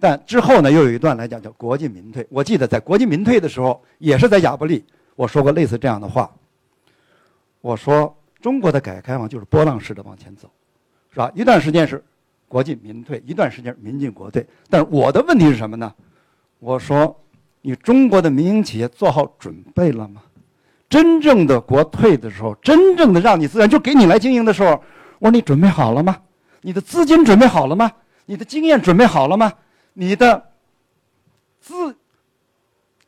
但之后呢又有一段来讲叫“国进民退”。我记得在“国进民退”的时候，也是在亚布力，我说过类似这样的话。我说中国的改革开放就是波浪式的往前走，是吧？一段时间是。国进民退一段时间，民进国退。但是我的问题是什么呢？我说，你中国的民营企业做好准备了吗？真正的国退的时候，真正的让你资源就给你来经营的时候，我说你准备好了吗？你的资金准备好了吗？你的经验准备好了吗？你的资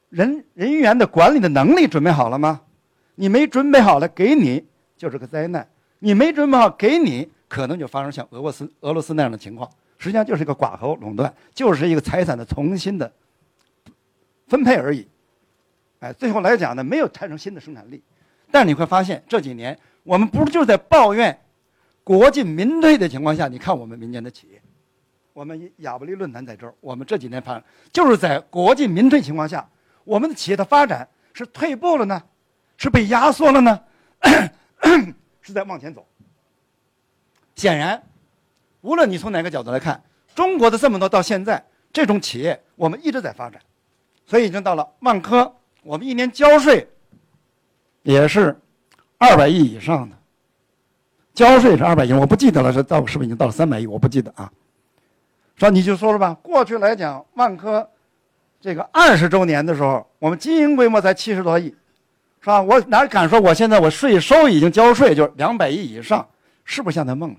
人人员的管理的能力准备好了吗？你没准备好了，给你就是个灾难。你没准备好，给你。可能就发生像俄罗斯、俄罗斯那样的情况，实际上就是一个寡头垄断，就是一个财产的重新的分配而已。哎，最后来讲呢，没有产生新的生产力。但你会发现这几年，我们不是就在抱怨国进民退的情况下，你看我们民间的企业，我们亚布力论坛在这儿，我们这几年发就是在国进民退情况下，我们的企业的发展是退步了呢，是被压缩了呢，是在往前走。显然，无论你从哪个角度来看，中国的这么多到现在这种企业，我们一直在发展，所以已经到了万科，我们一年交税也是二百亿以上的，交税是二百亿，我不记得了，是到是不是已经到了三百亿？我不记得啊。说你就说说吧，过去来讲，万科这个二十周年的时候，我们经营规模才七十多亿，是吧？我哪敢说我现在我税收已经交税就两百亿以上？是不是像在梦里？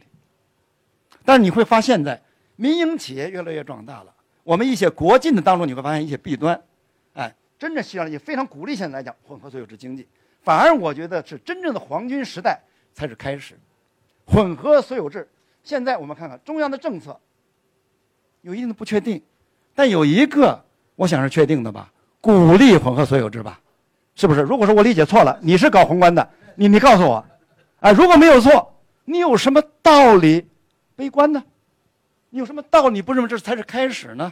但是你会发现，在民营企业越来越壮大了。我们一些国进的当中，你会发现一些弊端。哎，真正需要也非常鼓励。现在来讲，混合所有制经济，反而我觉得是真正的黄金时代才是开始。混合所有制，现在我们看看中央的政策有一定的不确定，但有一个我想是确定的吧，鼓励混合所有制吧，是不是？如果说我理解错了，你是搞宏观的，你你告诉我，啊，如果没有错。你有什么道理悲观呢？你有什么道理不认为这才是开始呢？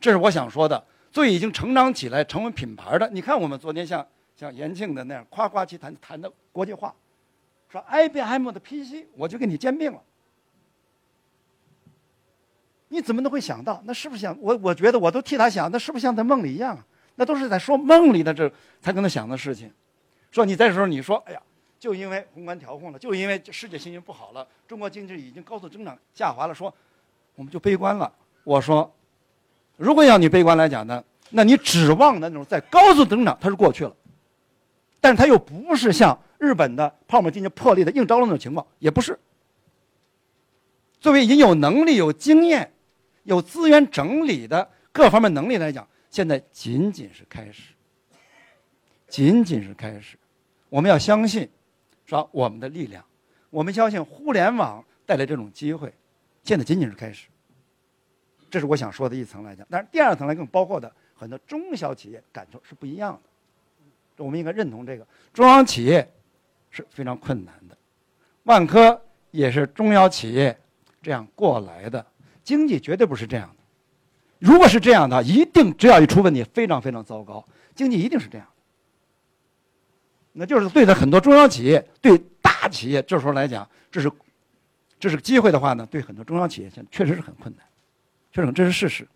这是我想说的。作为已经成长起来、成为品牌的，你看我们昨天像像延庆的那样夸夸其谈谈的国际化，说 IBM 的 PC 我就给你兼并了，你怎么都会想到？那是不是像我？我觉得我都替他想，那是不是像在梦里一样啊？那都是在说梦里的这才可能想的事情。说你在时候你说，哎呀。就因为宏观调控了，就因为世界经济不好了，中国经济已经高速增长下滑了，说我们就悲观了。我说，如果要你悲观来讲呢，那你指望的那种在高速增长，它是过去了，但是它又不是像日本的泡沫经济破裂的硬着陆那种情况，也不是。作为已经有能力、有经验、有资源整理的各方面能力来讲，现在仅仅是开始，仅仅是开始，我们要相信。说我们的力量，我们相信互联网带来这种机会，现在仅仅是开始。这是我想说的一层来讲，但是第二层来更包括的很多中小企业感受是不一样的。我们应该认同这个，中央企业是非常困难的，万科也是中小企业这样过来的，经济绝对不是这样的。如果是这样的，一定只要一出问题，非常非常糟糕，经济一定是这样。那就是对待很多中小企业，对大企业这时候来讲，这是这是机会的话呢，对很多中小企业现确实是很困难，确实这是事实。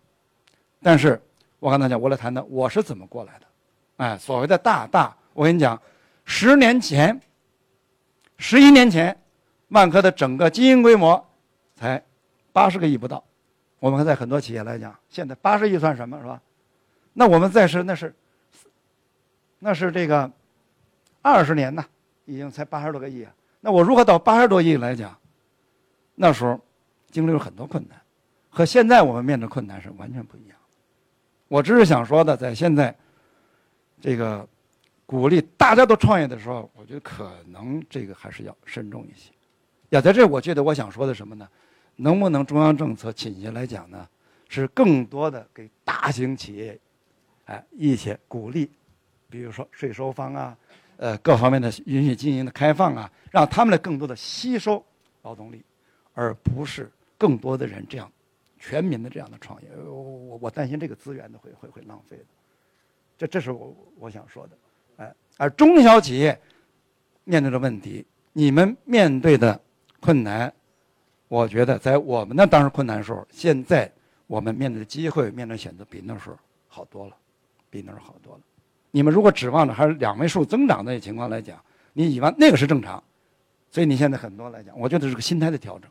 但是我刚才讲我来谈谈我是怎么过来的。哎，所谓的大大，我跟你讲，十年前、十一年前，万科的整个经营规模才八十个亿不到。我们看在很多企业来讲，现在八十亿算什么是吧？那我们再是那是，那是这个二十年呢，已经才八十多个亿啊。那我如何到八十多亿来讲？那时候经历了很多困难，和现在我们面对困难是完全不一样。我只是想说的，在现在这个鼓励大家都创业的时候，我觉得可能这个还是要慎重一些。要在这，我觉得我想说的什么呢？能不能中央政策倾斜来讲呢？是更多的给大型企业，哎，一些鼓励，比如说税收方啊，呃，各方面的允许经营的开放啊，让他们来更多的吸收劳动力，而不是更多的人这样全民的这样的创业。我我我担心这个资源呢会会会浪费的。这这是我我想说的，哎，而中小企业面对的问题，你们面对的困难。我觉得在我们那当时困难的时候，现在我们面对的机会、面对选择比那时候好多了，比那时候好多了。你们如果指望着还是两位数增长的情况来讲，你以为那个是正常，所以你现在很多来讲，我觉得是个心态的调整，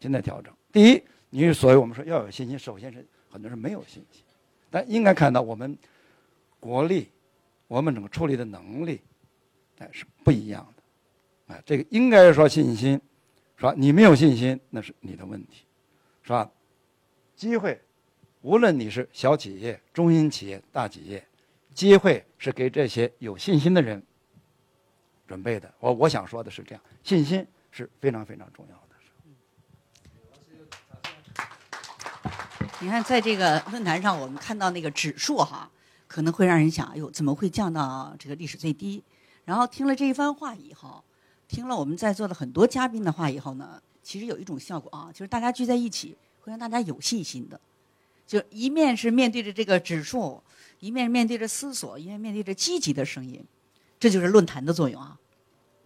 心态调整。第一，你所谓我们说要有信心，首先是很多人没有信心，但应该看到我们国力，我们整个处理的能力，哎是不一样的，哎，这个应该说信心。是吧？你没有信心，那是你的问题，是吧？机会，无论你是小企业、中型企业、大企业，机会是给这些有信心的人准备的。我我想说的是这样，信心是非常非常重要的。你看，在这个论坛上，我们看到那个指数哈，可能会让人想，哎呦，怎么会降到这个历史最低？然后听了这一番话以后。听了我们在座的很多嘉宾的话以后呢，其实有一种效果啊，就是大家聚在一起会让大家有信心的。就一面是面对着这个指数，一面面对着思索，一面面对着积极的声音，这就是论坛的作用啊，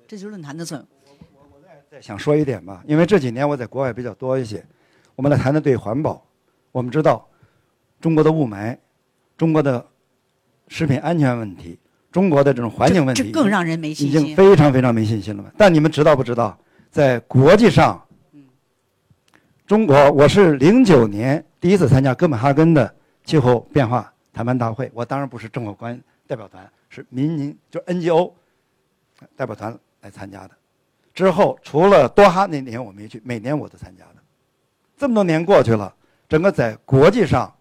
这就是论坛的作用。我我再再想说一点吧，因为这几年我在国外比较多一些，我们来谈谈对环保，我们知道中国的雾霾，中国的食品安全问题。中国的这种环境问题，这更让人没信心，已经非常非常没信心了嘛。但你们知道不知道，在国际上，中国我是零九年第一次参加哥本哈根的气候变化谈判大会，我当然不是政府官代表团，是民营就 NGO 代表团来参加的。之后除了多哈那年我没去，每年我都参加的。这么多年过去了，整个在国际上，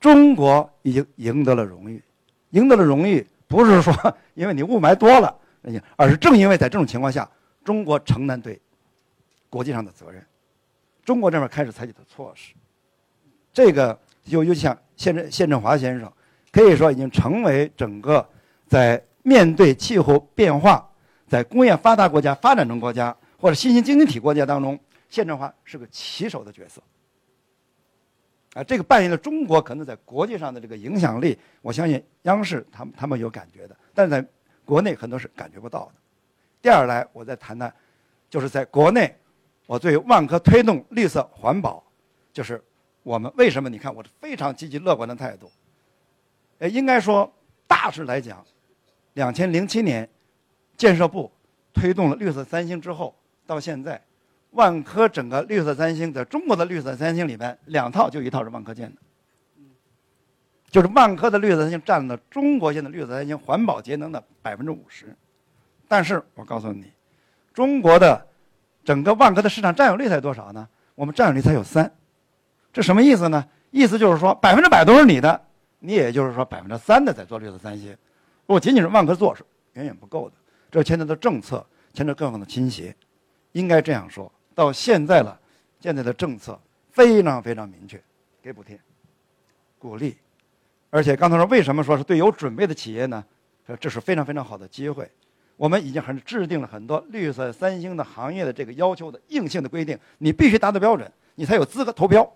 中国已经赢得了荣誉，赢得了荣誉。不是说因为你雾霾多了，而是正因为在这种情况下，中国承担对国际上的责任，中国这边开始采取的措施，这个就尤其像谢振谢振华先生，可以说已经成为整个在面对气候变化，在工业发达国家、发展中国家或者新兴经济体国家当中，谢振华是个旗手的角色。啊，这个扮演了中国可能在国际上的这个影响力，我相信央视他们他们有感觉的，但是在国内很多是感觉不到的。第二来，我再谈谈，就是在国内，我对万科推动绿色环保，就是我们为什么？你看，我是非常积极乐观的态度。呃，应该说大致来讲，两千零七年建设部推动了绿色三星之后，到现在。万科整个绿色三星，在中国的绿色三星里面，两套就一套是万科建的，就是万科的绿色三星占了中国现在绿色三星环保节能的百分之五十。但是我告诉你，中国的整个万科的市场占有率才多少呢？我们占有率才有三，这什么意思呢？意思就是说百分之百都是你的，你也就是说百分之三的在做绿色三星，如果仅仅是万科做是远远不够的，这牵扯到政策，牵扯各方的倾斜，应该这样说。到现在了，现在的政策非常非常明确，给补贴、鼓励，而且刚才说为什么说是对有准备的企业呢？说这是非常非常好的机会。我们已经很制定了很多绿色三星的行业的这个要求的硬性的规定，你必须达到标准，你才有资格投标。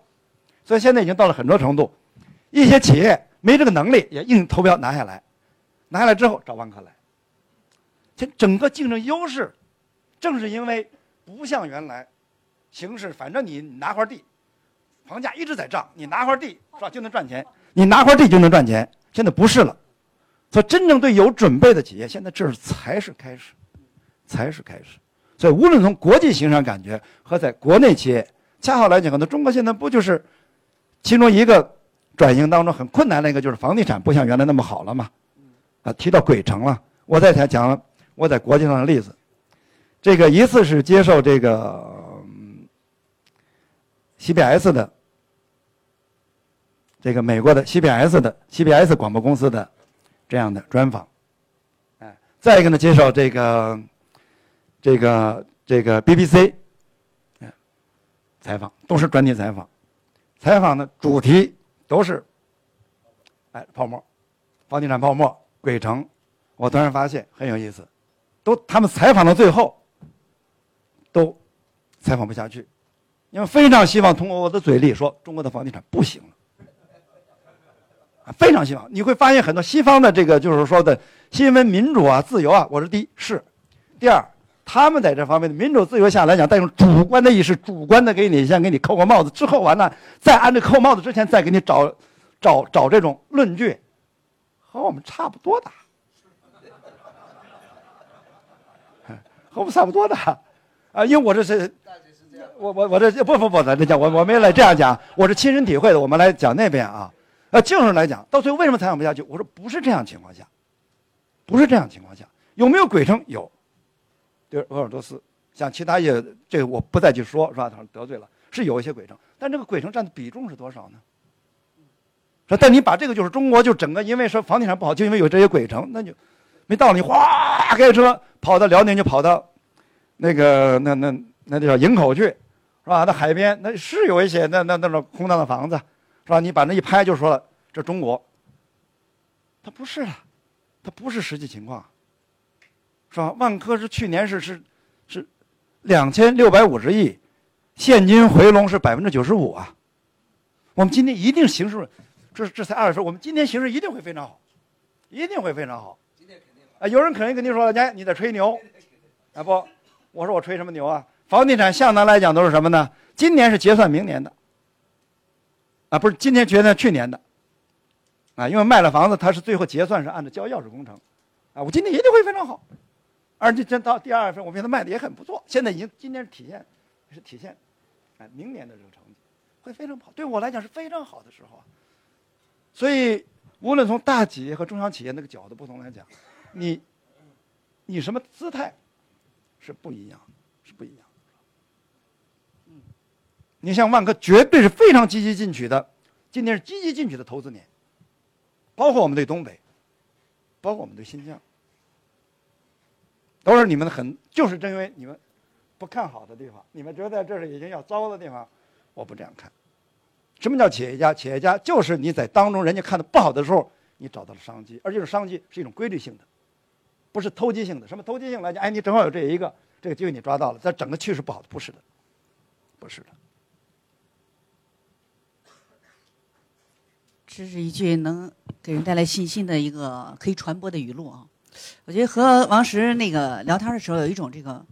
所以现在已经到了很多程度，一些企业没这个能力也硬投标拿下来，拿下来之后找万科来。这整个竞争优势，正是因为。不像原来，形式反正你拿块地，房价一直在涨，你拿块地是吧就能赚钱，你拿块地就能赚钱。现在不是了，所以真正对有准备的企业，现在这才是开始，才是开始。所以无论从国际形势上感觉和在国内企业，恰好来讲，可能中国现在不就是其中一个转型当中很困难的一个就是房地产不像原来那么好了嘛，啊，提到鬼城了。我再讲讲我在国际上的例子，这个一次是接受这个 CBS 的这个美国的 CBS 的 CBS 广播公司的这样的专访，哎，再一个呢接受这个这个这个 BBC，采访都是专题采访，采访的主题都是哎泡沫，房地产泡沫，鬼城。我突然发现很有意思，都他们采访到最后，都采访不下去，因为非常希望通过我的嘴里说中国的房地产不行了，啊，非常希望。你会发现很多西方的这个就是说的新闻民主啊、自由啊，我说第一。是，第二他们在这方面的民主自由下来讲，带有主观的意识，主观的给你先给你扣个帽子，之后完了再按这扣帽子之前再给你找找找这种论据，和我们差不多的。和我们差不多的，啊，因为我这是，我我我这不不不，咱这讲我我没来这样讲，我是亲身体会的。我们来讲那边啊，啊，就是来讲，到最后为什么采访不下去？我说不是这样情况下，不是这样情况下，有没有鬼城？有，对，鄂尔多斯，像其他也，这个我不再去说，是吧？他得罪了，是有一些鬼城，但这个鬼城占的比重是多少呢？说，但你把这个就是中国就整个，因为说房地产不好，就因为有这些鬼城，那就。没道理，哗开车跑到辽宁，就跑到那个那那那叫营口去，是吧？那海边那是有一些那那那种空荡的房子，是吧？你把那一拍就说了，这中国。它不是啊，它不是实际情况，是吧？万科是去年是是是两千六百五十亿，现金回笼是百分之九十五啊。我们今天一定形势，这这才二月份，我们今天形势一定会非常好，一定会非常好。啊，有人可能跟你说：“哎，你在吹牛，啊不，我说我吹什么牛啊？房地产向来来讲都是什么呢？今年是结算明年的，啊不是今天结算去年的，啊因为卖了房子，它是最后结算是按照交钥匙工程，啊我今年一定会非常好，而且这到第二月份，我觉得卖的也很不错。现在已经今年是体现，是体现，哎明年的这个成绩会非常好，对我来讲是非常好的时候啊。所以无论从大企业和中小企业那个角度不同来讲。你，你什么姿态是不一样，是不一样。嗯，你像万科，绝对是非常积极进取的，今年是积极进取的投资年。包括我们对东北，包括我们对新疆，都是你们的很，就是正因为你们不看好的地方，你们觉得这是已经要糟的地方，我不这样看。什么叫企业家？企业家就是你在当中人家看的不好的时候，你找到了商机，而且是商机是一种规律性的。不是投机性的，什么投机性来讲？哎，你正好有这一个，这个机会你抓到了，在整个趋势不好，不是的，不是的。这是一句能给人带来信心的一个可以传播的语录啊！我觉得和王石那个聊天的时候，有一种这个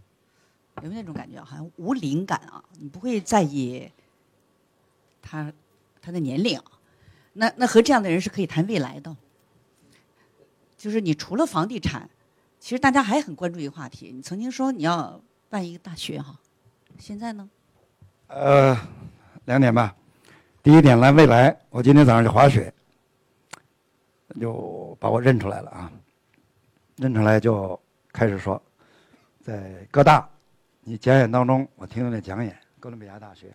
有没有那种感觉？好像无灵感啊，你不会在意他他的年龄啊。那那和这样的人是可以谈未来的，就是你除了房地产。其实大家还很关注一个话题，你曾经说你要办一个大学哈，现在呢？呃，两点吧。第一点来未来，我今天早上去滑雪，就把我认出来了啊，认出来就开始说，在哥大，你讲演当中我听了那讲演，哥伦比亚大学。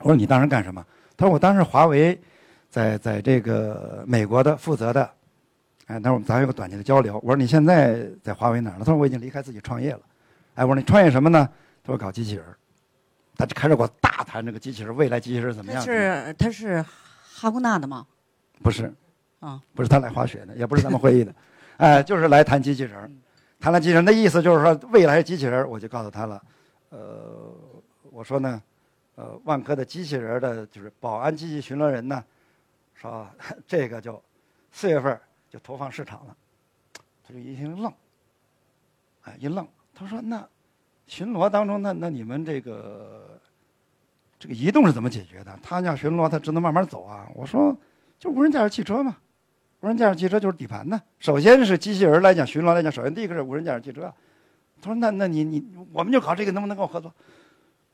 我说你当时干什么？他说我当时华为在在这个美国的负责的。哎，那我们咱有个短期的交流。我说你现在在华为哪儿呢？他说我已经离开自己创业了。哎，我说你创业什么呢？他说搞机器人他就开始给我大谈这个机器人未来机器人怎么样？是他是哈工大的吗？不是，啊，不是他来滑雪的，也不是咱们会议的，哎，就是来谈机器人谈了机器人的意思就是说未来机器人我就告诉他了。呃，我说呢，呃，万科的机器人的就是保安机器巡逻人呢，说这个就四月份。就投放市场了，他就一听愣，哎，一愣，他说：“那巡逻当中，那那你们这个这个移动是怎么解决的？他要巡逻，他只能慢慢走啊。”我说：“就无人驾驶汽车嘛，无人驾驶汽车就是底盘呢。首先是机器人来讲，巡逻来讲，首先第一个是无人驾驶汽车。”他说：“那那你你我们就搞这个，能不能跟我合作？”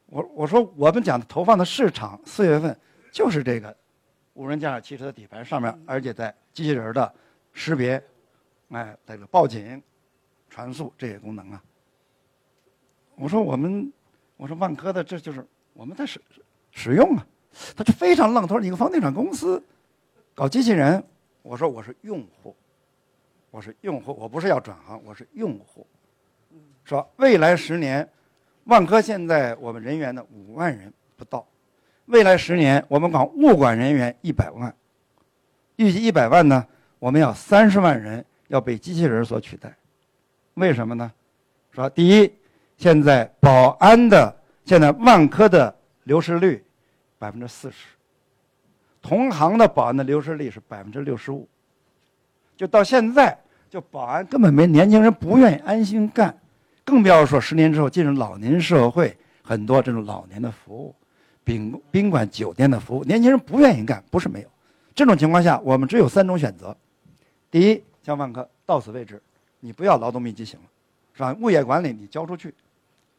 我我说：“我们讲的投放的市场，四月份就是这个。”无人驾驶汽车的底盘上面，而且在机器人的识别，哎，这个报警、传速这些功能啊。我说我们，我说万科的这就是我们在使使用啊，他就非常愣。他说你个房地产公司搞机器人，我说我是用户，我是用户，我不是要转行，我是用户。说未来十年，万科现在我们人员的五万人不到，未来十年我们搞物管人员一百万，预计一百万呢，我们要三十万人要被机器人所取代，为什么呢？说第一。现在保安的现在万科的流失率百分之四十，同行的保安的流失率是百分之六十五。就到现在，就保安根本没年轻人不愿意安心干，更不要说十年之后进入老年社会，很多这种老年的服务，宾宾馆酒店的服务，年轻人不愿意干，不是没有。这种情况下，我们只有三种选择：第一，像万科到此为止，你不要劳动密集型了，是吧？物业管理你交出去。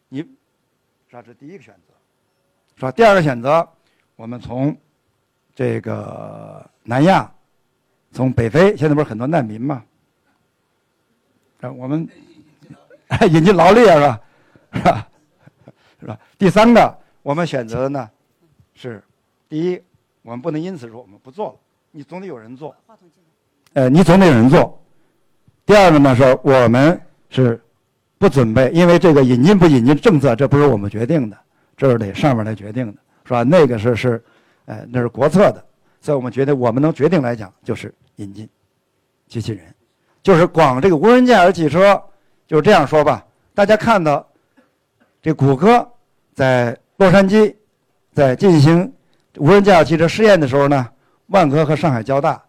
你，是吧？这是第一个选择，是吧？第二个选择，我们从这个南亚，从北非，现在不是很多难民嘛？啊，我们引进劳力啊，是吧？是吧？是吧？第三个，我们选择的呢，是第一，我们不能因此说我们不做了，你总得有人做。呃，你总得有人做。第二个呢，是我们是。不准备，因为这个引进不引进政策，这不是我们决定的，这是得上面来决定的，是吧？那个是是，呃，那是国策的，所以我们觉得我们能决定来讲，就是引进机器人，就是光这个无人驾驶汽车，就这样说吧。大家看到，这谷歌在洛杉矶在进行无人驾驶汽车试验的时候呢，万科和上海交大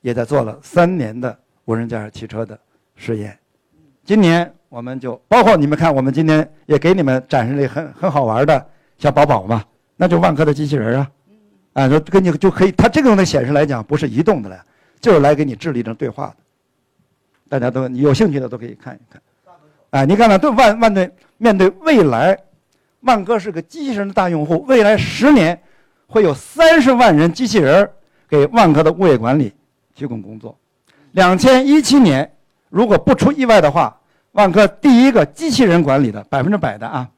也在做了三年的无人驾驶汽车的试验，今年。我们就包括你们看，我们今天也给你们展示了很很好玩的小宝宝嘛，那就万科的机器人啊，啊，就跟你就可以，它这个的显示来讲不是移动的了，就是来给你智力的对话的。大家都有兴趣的都可以看一看，啊，你看看，对万万对面对未来，万科是个机器人的大用户，未来十年会有三十万人机器人给万科的物业管理提供工作。两千一七年如果不出意外的话。万科第一个机器人管理的百分之百的啊，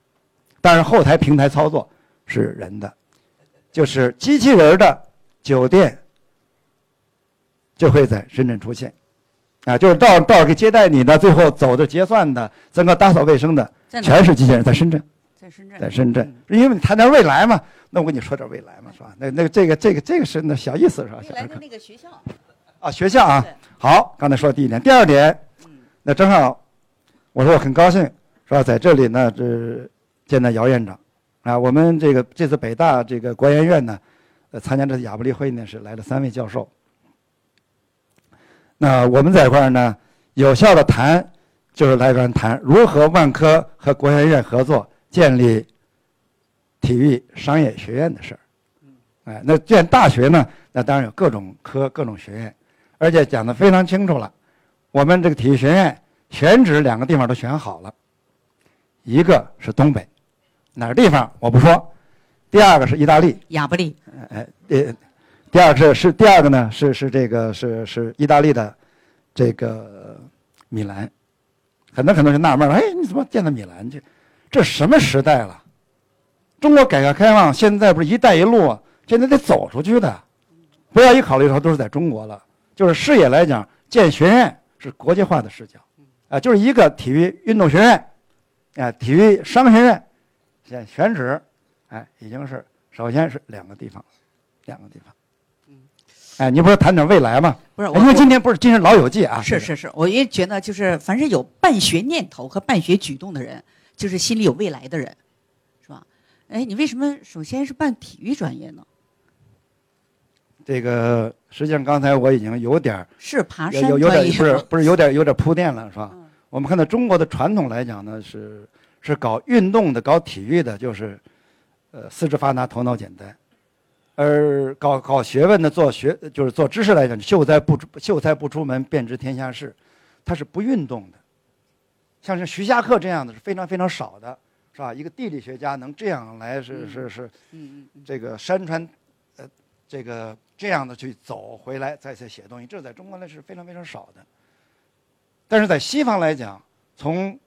但是后台平台操作是人的，就是机器人的酒店就会在深圳出现，啊，就是到到给接待你的，最后走的结算的，整个打扫卫生的，全是机器人在深圳，在深圳，在深圳，因为你谈点未来嘛，那我跟你说点未来嘛，是吧？那那这个这个这个是那小意思是吧？未来的那个学校啊，学校啊，好，刚才说的第一点，第二点，那正好。我说我很高兴，是吧？在这里呢，这见到姚院长，啊，我们这个这次北大这个国研院呢，呃，参加这次亚布力会议呢，是来了三位教授。那我们在一块儿呢，有效的谈，就是来跟谈如何万科和国研院合作建立体育商业学院的事儿。哎，那建大学呢，那当然有各种科、各种学院，而且讲的非常清楚了，我们这个体育学院。选址两个地方都选好了，一个是东北，哪个地方我不说，第二个是意大利。亚布力，哎，呃，第二是是第二个呢是是这个是是意大利的这个米兰，很多很多人纳闷了，哎，你怎么建到米兰去？这什么时代了？中国改革开放现在不是“一带一路”，现在得走出去的，不要一考虑说都是在中国了，就是视野来讲，建学院是国际化的视角。啊，就是一个体育运动学院，啊，体育商学院，现选址，哎，已经是首先是两个地方，两个地方。嗯，哎，你不是谈点未来吗？不是，我们今天不是今日老友记啊。是是是，我也觉得就是凡是有办学念头和办学举动的人，就是心里有未来的人，是吧？哎，你为什么首先是办体育专业呢？这个实际上刚才我已经有点是爬山有有点不是不是有点有点铺垫了，是吧？我们看到中国的传统来讲呢，是是搞运动的、搞体育的，就是，呃，四肢发达、头脑简单；而搞搞学问的、做学就是做知识来讲，秀才不出秀才不出门，便知天下事，他是不运动的。像是徐霞客这样的是非常非常少的，是吧？一个地理学家能这样来是是是，这个山川，呃，这个这样的去走回来再去写东西，这在中国呢是非常非常少的。但是在西方来讲，从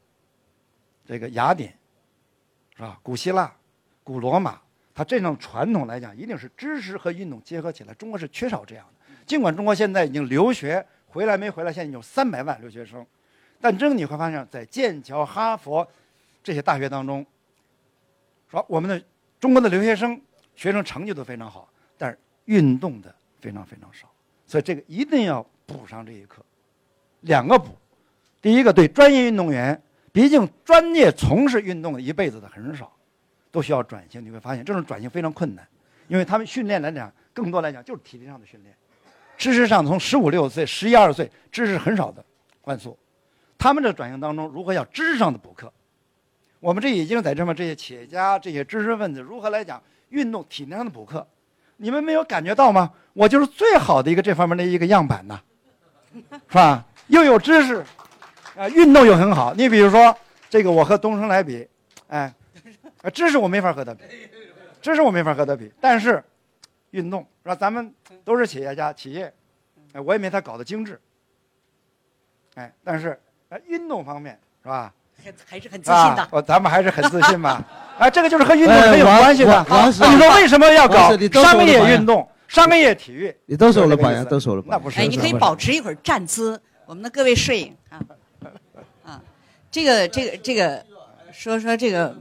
这个雅典是吧，古希腊、古罗马，它这种传统来讲，一定是知识和运动结合起来。中国是缺少这样的。尽管中国现在已经留学回来没回来，现在有三百万留学生，但真你会发现，在剑桥、哈佛这些大学当中，说我们的中国的留学生学生成绩都非常好，运动的非常非常少，所以这个一定要补上这一课。两个补，第一个对专业运动员，毕竟专业从事运动的一辈子的很少，都需要转型。你会发现这种转型非常困难，因为他们训练来讲，更多来讲就是体力上的训练。知识上从十五六岁、十一二岁，知识很少的灌输。他们这转型当中，如何要知识上的补课？我们这已经在这么这些企业家、这些知识分子如何来讲运动体能上的补课？你们没有感觉到吗？我就是最好的一个这方面的一个样板呢，是吧？又有知识，啊，运动又很好。你比如说这个，我和东升来比，哎，知识我没法和他比，知识我没法和他比，但是运动是吧？咱们都是企业家、企业，哎，我也没他搞得精致，哎，但是哎，运动方面是吧？还还是很自信的。我咱们还是很自信嘛。啊，这个就是和运动很有哎关系的。王王王你说为什么要搞商业运动、商业体育？你都是我的榜样，都是我的榜样。那不是？哎，你可以保持一会儿站姿，我们的各位摄影啊啊，这个这个这个，说说这个，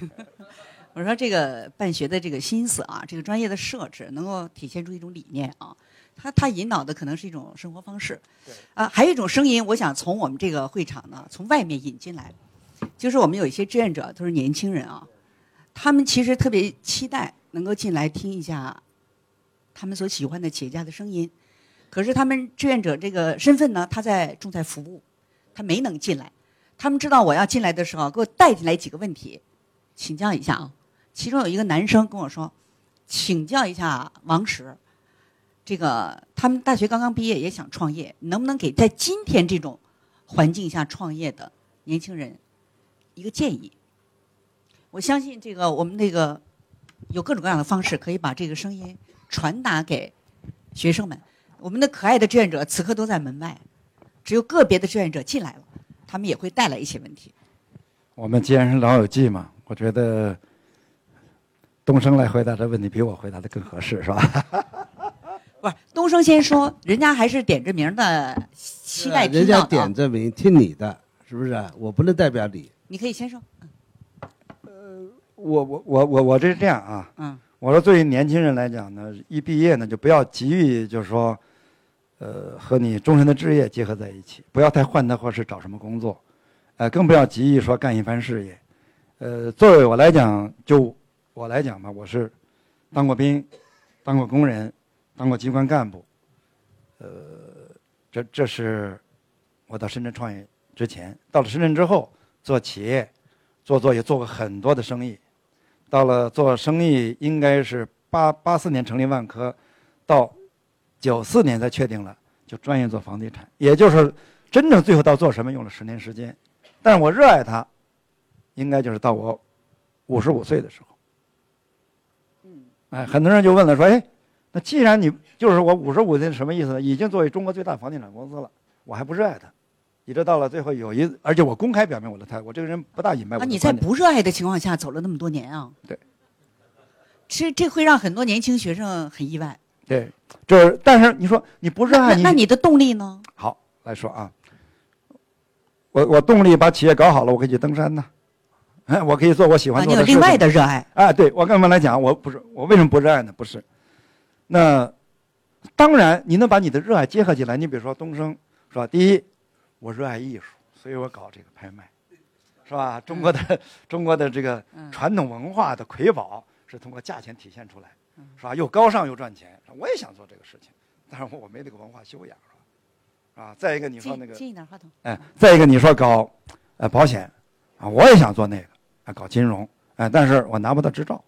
我说这个办学的这个心思啊，这个专业的设置能够体现出一种理念啊，它它引导的可能是一种生活方式对，啊，还有一种声音，我想从我们这个会场呢，从外面引进来，就是我们有一些志愿者都是年轻人啊，他们其实特别期待能够进来听一下他们所喜欢的企业家的声音。可是他们志愿者这个身份呢，他在重在服务，他没能进来。他们知道我要进来的时候，给我带进来几个问题，请教一下啊。其中有一个男生跟我说，请教一下王石，这个他们大学刚刚毕业也想创业，能不能给在今天这种环境下创业的年轻人一个建议？我相信这个我们那个有各种各样的方式可以把这个声音传达给学生们。我们的可爱的志愿者此刻都在门外，只有个别的志愿者进来了，他们也会带来一些问题。我们既然是老友记嘛，我觉得东升来回答这问题比我回答的更合适，是吧？不是，东升先说，人家还是点着名的，期待听人家点着名听你的，是不是？我不能代表你。你可以先说。我我我我我这是这样啊，嗯我说，对于年轻人来讲呢，一毕业呢，就不要急于就是说，呃，和你终身的职业结合在一起，不要太患得患失找什么工作，呃，更不要急于说干一番事业。呃，作为我来讲，就我来讲吧，我是当过兵，当过工人，当过机关干部，呃，这这是我到深圳创业之前，到了深圳之后做企业，做做也做过很多的生意。到了做生意，应该是八八四年成立万科，到九四年才确定了，就专业做房地产。也就是真正最后到做什么用了十年时间，但是我热爱它，应该就是到我五十五岁的时候。嗯哎，很多人就问了，说，哎，那既然你就是我五十五岁，什么意思呢？已经作为中国最大房地产公司了，我还不热爱它，一直到了最后有一，而且我公开表明我的态度，我这个人不大隐瞒我啊，你在不热爱的情况下走了那么多年啊？对。这这会让很多年轻学生很意外。对，就是，但是你说你不热那爱你，那你的动力呢？好来说啊，我我动力把企业搞好了，我可以去登山呢，哎，我可以做我喜啊，欢做的事情。你有另外的热爱。哎，对我跟你们来讲，我不是我为什么不热爱呢？不是，那当然你能把你的热爱结合起来。你比如说东升是吧？第一，我热爱艺术，所以我搞这个拍卖，是吧？中国的、中国的这个嗯传统文化的瑰宝是通过价钱体现出来，嗯是吧？又高尚又赚钱。我也想做这个事情，但是我没这个文化修养，是吧？啊，再一个你说那个近一点话筒。哎，再一个你说搞，呃，保险，啊，我也想做那个，啊，搞金融，哎，但是我拿不到执照。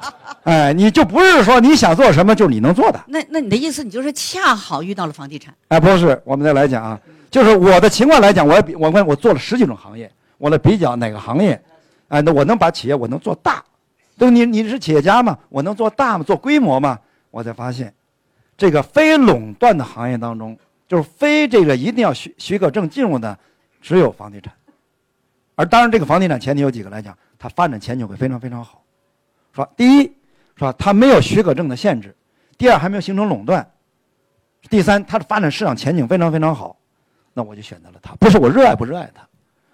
哎，你就不是说你想做什么就是你能做的，那那你的意思，你就是恰好遇到了房地产。哎，不是，我们再来讲啊，就是我的情况来讲，我比我问我做了十几种行业，我来比较哪个行业，哎，那我能把企业我能做大，对，你你是企业家嘛，我能做大嘛？做规模嘛？我才发现，这个非垄断的行业当中，就是非这个一定要许许可证进入的，只有房地产。而当然，这个房地产前提有几个来讲，它发展前景会非常非常好，是吧？第一，是吧？它没有许可证的限制；第二，还没有形成垄断；第三，它的发展市场前景非常非常好。那我就选择了它，不是我热爱不热爱它，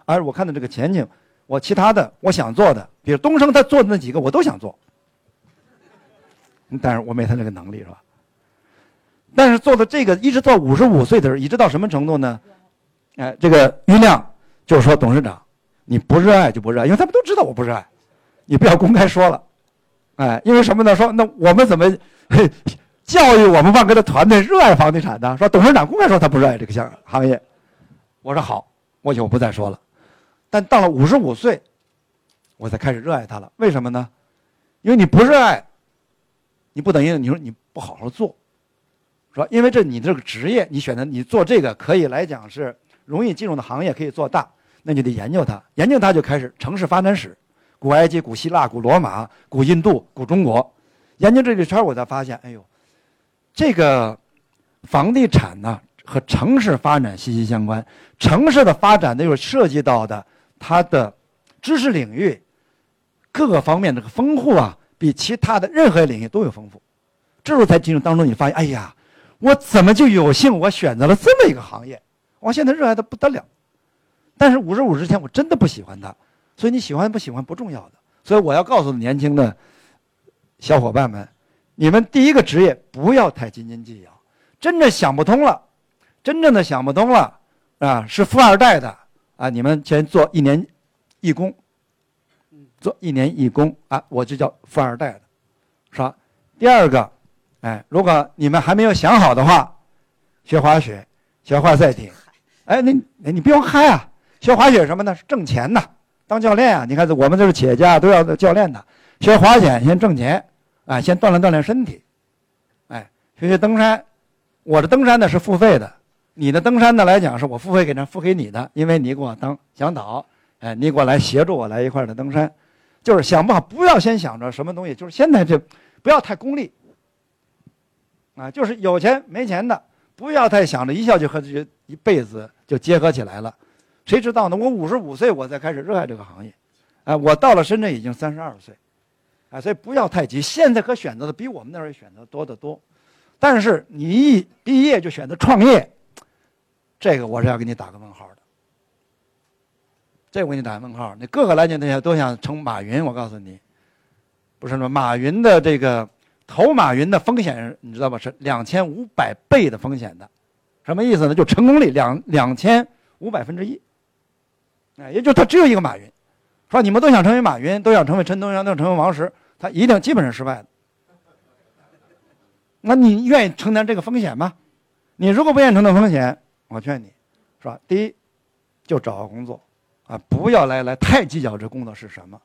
而是我看到这个前景。我其他的我想做的，比如东升他做的那几个我都想做，但是我没他那个能力是吧？但是做的这个一直到五十五岁的时候，一直到什么程度呢？哎，这个余亮就是说董事长，你不热爱就不热爱，因为他们都知道我不热爱，你不要公开说了，哎，因为什么呢？说那我们怎么 教育我们万科的团队热爱房地产的？说董事长公开说他不热爱这个项行业，我说好，我以后不再说了。但到了五十五岁，我才开始热爱它了。为什么呢？因为你不热爱，你不等于你说你不好好做，是吧？因为这你这个职业，你选择你做这个可以来讲是容易进入的行业，可以做大，那你得研究它。研究它就开始城市发展史，古埃及、古希腊、古罗马、古印度、古中国，研究这一圈，我才发现，哎呦，这个房地产呢和城市发展息息相关。城市的发展呢又涉及到的。它的知识领域各个方面这个丰富啊，比其他的任何领域都有丰富。这时候才进入当中，你发现，哎呀，我怎么就有幸我选择了这么一个行业？我现在热爱的不得了。但是五十五之前我真的不喜欢它，所以你喜欢不喜欢不重要的。所以我要告诉年轻的小伙伴们，你们第一个职业不要太斤斤计较。真正想不通了，真正的想不通了啊，是富二代的。啊，你们先做一年义工，做一年义工啊，我就叫富二代的，是吧？第二个，哎，如果你们还没有想好的话，学滑雪，学滑赛艇，哎，你你不用嗨啊！学滑雪什么呢？是挣钱的，当教练啊！你看，这我们这是企业家，都要教练的。学滑雪先挣钱，啊，先锻炼锻炼身体，哎，学学登山，我的登山呢是付费的。你的登山呢来讲，是我付费给人付给你的，因为你给我当向导，哎，你给我来协助我来一块儿的登山，就是想不好，不要先想着什么东西，就是现在这不要太功利，啊，就是有钱没钱的，不要太想着一下就和这一辈子就结合起来了，谁知道呢？我五十五岁我才开始热爱这个行业，哎，我到了深圳已经三十二岁，哎，所以不要太急，现在可选择的比我们那儿选择多得多，但是你一毕业就选择创业。这个我是要给你打个问号的，这我给你打个问号。你各个来讲那些都想成马云，我告诉你，不是说马云的这个投马云的风险，你知道吧？是两千五百倍的风险的，什么意思呢？就成功率两两千五百分之一，哎，也就他只有一个马云。说你们都想成为马云，都想成为陈东阳，都想成为王石，他一定基本上失败的。那你愿意承担这个风险吗？你如果不愿意承担风险，我劝你，是吧？第一，就找个工作，啊，不要来来太计较这工作是什么，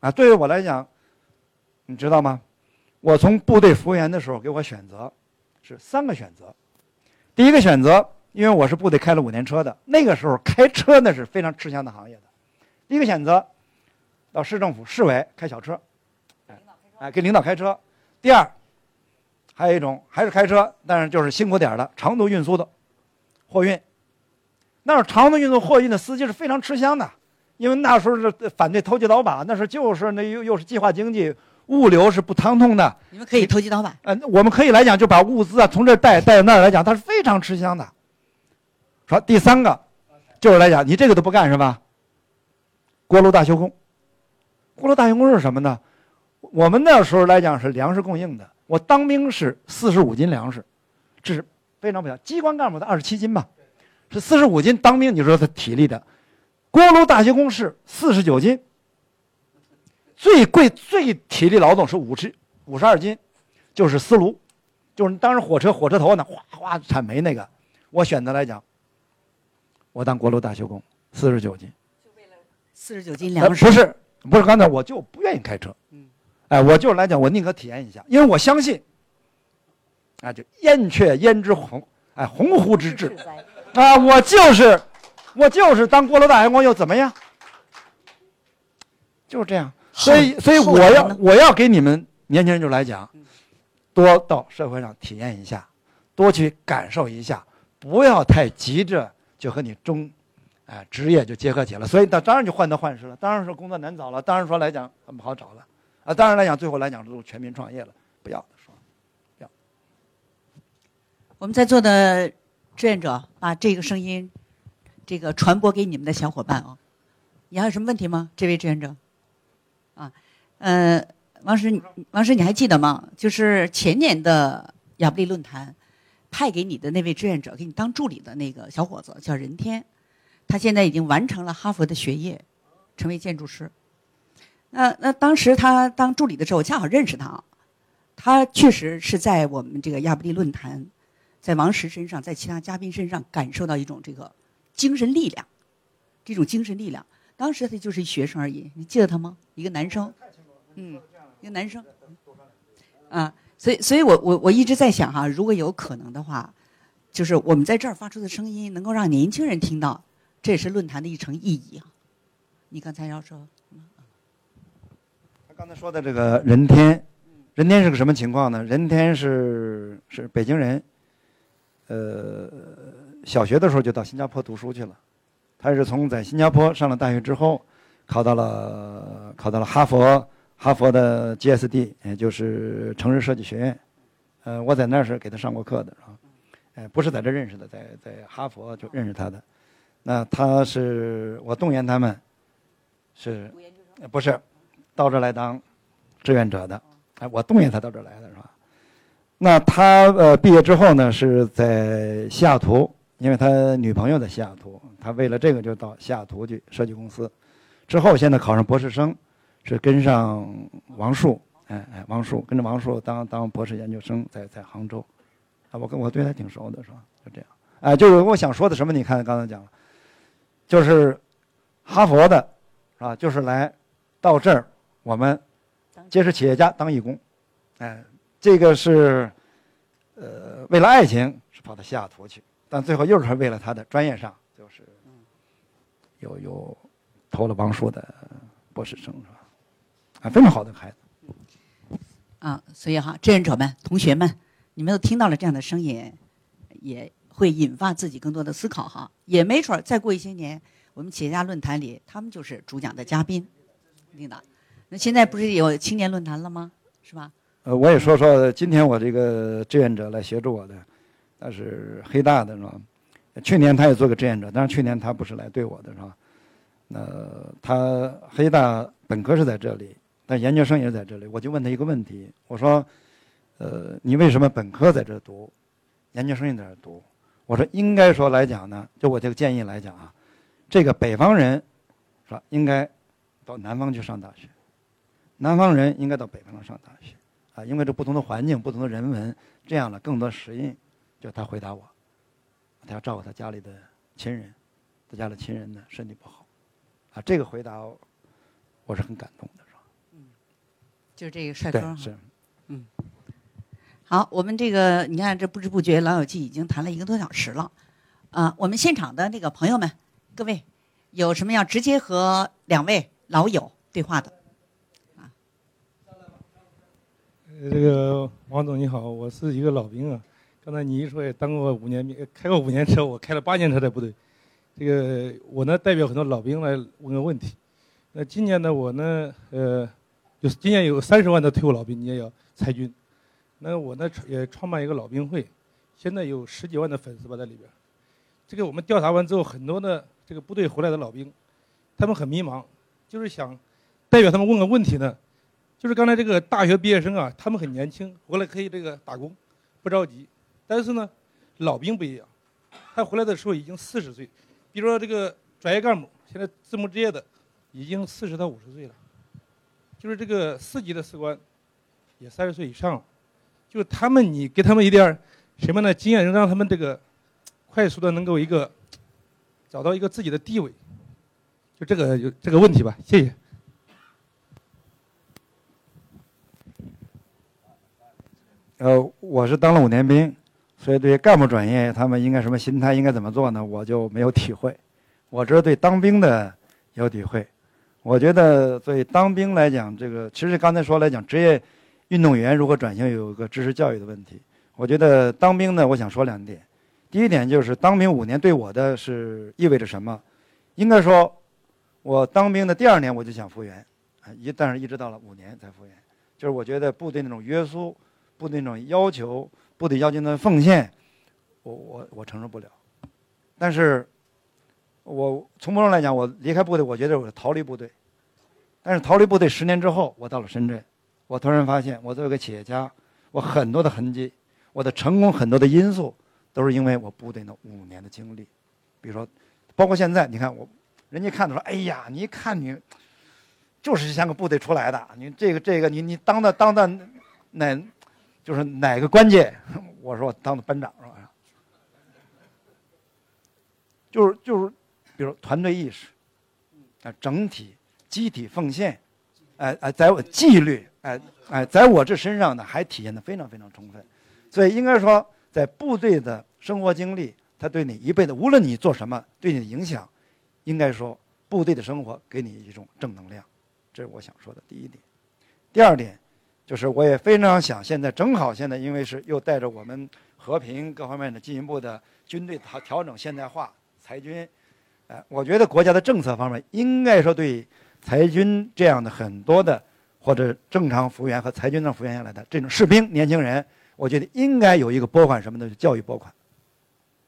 啊，对于我来讲，你知道吗？我从部队服务员的时候给我选择，是三个选择。第一个选择，因为我是部队开了五年车的，那个时候开车那是非常吃香的行业的。第一个选择，到市政府、市委开小车，哎，给领导开车。第二，还有一种还是开车，但是就是辛苦点的长途运输的。货运，那时候长途运输货运的司机是非常吃香的，因为那时候是反对投机倒把，那时候就是那又又是计划经济，物流是不畅通的。你们可以投机倒把？呃，我们可以来讲，就把物资啊从这带带到那儿来讲，它是非常吃香的。说第三个，就是来讲，你这个都不干是吧？锅炉大修工，锅炉大修工是什么呢？我们那时候来讲是粮食供应的，我当兵是四十五斤粮食，这是。非常不小，机关干部的二十七斤吧，是四十五斤。当兵你说他体力的，锅炉大修工是四十九斤。最贵最体力劳动是五十五十二斤，就是丝炉，就是当时火车火车头呢哗哗铲煤那个。我选择来讲，我当锅炉大修工，四十九斤。就为了四十九斤粮食？不是不是，刚才我就不愿意开车。嗯，哎，我就是来讲，我宁可体验一下，因为我相信。啊，就燕雀焉知鸿，哎，鸿鹄之志，啊，我就是，我就是当锅炉大员工又怎么样？就是这样。所以，所以我要我要给你们年轻人就来讲，多到社会上体验一下，多去感受一下，不要太急着就和你中，哎，职业就结合起来。所以，当当然就患得患失了，当然说工作难找了，当然说来讲很不好找了，啊，当然来讲最后来讲都是全民创业了，不要说，不要。我们在座的志愿者把这个声音，这个传播给你们的小伙伴啊。你还有什么问题吗？这位志愿者，啊，呃，王石，王石，你还记得吗？就是前年的亚布力论坛，派给你的那位志愿者，给你当助理的那个小伙子叫任天，他现在已经完成了哈佛的学业，成为建筑师。那那当时他当助理的时候，我恰好认识他，他确实是在我们这个亚布力论坛，在王石身上，在其他嘉宾身上感受到一种这个精神力量，这种精神力量。当时他就是一学生而已，你记得他吗？一个男生，嗯，一个男生，啊，所以，所以我我我一直在想哈，如果有可能的话，就是我们在这儿发出的声音能够让年轻人听到，这也是论坛的一层意义啊。你刚才要说，他刚才说的这个任天，任天是个什么情况呢？任天是是北京人，呃，小学的时候就到新加坡读书去了。他是从在新加坡上了大学之后，考到了考到了哈佛，哈佛的 GSD，也就是城市设计学院。呃，我在那儿是给他上过课的，啊，呃，不是在这认识的，在在哈佛就认识他的。那他是我动员他们，是，不是，到这来当志愿者的。哎，我动员他到这来的是吧？那他呃毕业之后呢，是在西雅图。因为他女朋友在西雅图，他为了这个就到西雅图去设计公司。之后现在考上博士生，是跟上王树，哎哎，王树跟着王树当当博士研究生，在在杭州。啊，我跟我对他挺熟的，是吧？就这样。哎，就是我想说的什么？你看刚才讲了，就是哈佛的，是吧？就是来到这儿，我们结识企业家当义工。哎，这个是呃，为了爱情是跑到西雅图去。但最后又是为了他的专业上，就是有有投了王树的博士生是吧？啊，非常好的孩子。啊，所以哈，志愿者们、同学们，你们都听到了这样的声音，也会引发自己更多的思考哈。也没准儿再过一些年，我们企业家论坛里，他们就是主讲的嘉宾，领导。那现在不是有青年论坛了吗？是吧？呃，我也说说今天我这个志愿者来协助我的。那是黑大的是吧？去年他也做个志愿者，但是去年他不是来对我的是吧？那他黑大本科是在这里，但研究生也在这里。我就问他一个问题，我说：“呃，你为什么本科在这读，研究生也在这读？”我说：“应该说来讲呢，就我这个建议来讲啊，这个北方人是吧，应该到南方去上大学，南方人应该到北方上大学啊，因为这不同的环境、不同的人文，这样呢更多适应。”就他回答我，他要照顾他家里的亲人，他家的亲人呢身体不好，啊，这个回答我是很感动的，就是这个帅哥是，嗯，好，我们这个你看，这不知不觉《老友记》已经谈了一个多小时了，啊，我们现场的那个朋友们，各位有什么要直接和两位老友对话的？啊，这个王总你好，我是一个老兵啊。刚才你一说也当过五年兵，开过五年车，我开了八年车在部队。这个我呢代表很多老兵来问个问题。那今年呢我呢呃，就是今年有三十万的退伍老兵，你也要参军。那我呢也创办一个老兵会，现在有十几万的粉丝吧在里边。这个我们调查完之后，很多的这个部队回来的老兵，他们很迷茫，就是想代表他们问个问题呢，就是刚才这个大学毕业生啊，他们很年轻，回来可以这个打工，不着急。但是呢，老兵不一样，他回来的时候已经四十岁。比如说这个专业干部，现在字幕职业的，已经四十到五十岁了。就是这个四级的士官，也三十岁以上了。就他们，你给他们一点什么呢？经验，能让他们这个快速的能够一个找到一个自己的地位。就这个有这个问题吧，谢谢。呃，我是当了五年兵。所以，对干部转业，他们应该什么心态，应该怎么做呢？我就没有体会。我这是对当兵的有体会。我觉得作为当兵来讲，这个其实刚才说来讲，职业运动员如何转型，有一个知识教育的问题。我觉得当兵呢，我想说两点。第一点就是当兵五年对我的是意味着什么？应该说，我当兵的第二年我就想复员，啊，一但是一直到了五年才复员。就是我觉得部队那种约束，部队那种要求，部队要求的奉献，我我我承受不了。但是，我从某种来讲，我离开部队，我觉得我是逃离部队。但是逃离部队十年之后，我到了深圳，我突然发现，我作为一个企业家，我很多的痕迹，我的成功很多的因素。都是因为我部队那五年的经历，比如说，包括现在，你看我，人家看的说，哎呀，你一看你，就是像个部队出来的，你这个这个，你你当的当的哪，就是哪个关键？我说我当的班长是吧？就 是就是，比如团队意识，啊，整体集体奉献，哎哎，在我纪律，哎哎，在我这身上呢，还体现的非常非常充分，所以应该说。在部队的生活经历，他对你一辈子，无论你做什么，对你的影响，应该说，部队的生活给你一种正能量，这是我想说的第一点。第二点，就是我也非常想，现在正好现在，因为是又带着我们和平各方面的进一步的军队调调整现代化裁军，呃，我觉得国家的政策方面应该说对裁军这样的很多的或者正常服务员和裁军的服务员下来的这种士兵年轻人。我觉得应该有一个拨款什么的教育拨款，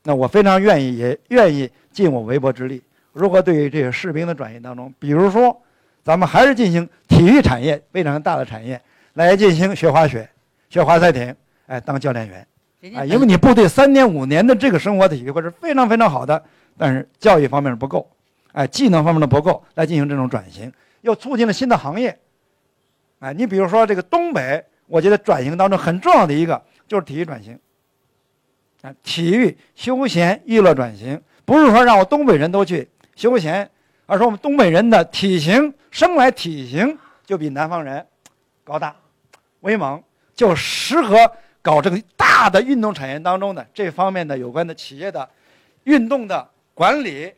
那我非常愿意，也愿意尽我微薄之力。如何对于这个士兵的转型当中，比如说，咱们还是进行体育产业非常大的产业来进行学滑雪、学滑赛艇，哎，当教练员，啊，因为你部队三年五年的这个生活体会是非常非常好的，但是教育方面不够，哎，技能方面的不够，来进行这种转型，又促进了新的行业，哎，你比如说这个东北。我觉得转型当中很重要的一个就是体育转型，啊，体育休闲娱乐转型，不是说让我东北人都去休闲，而是我们东北人的体型生来体型就比南方人高大、威猛，就适合搞这个大的运动产业当中的这方面的有关的企业的运动的管理、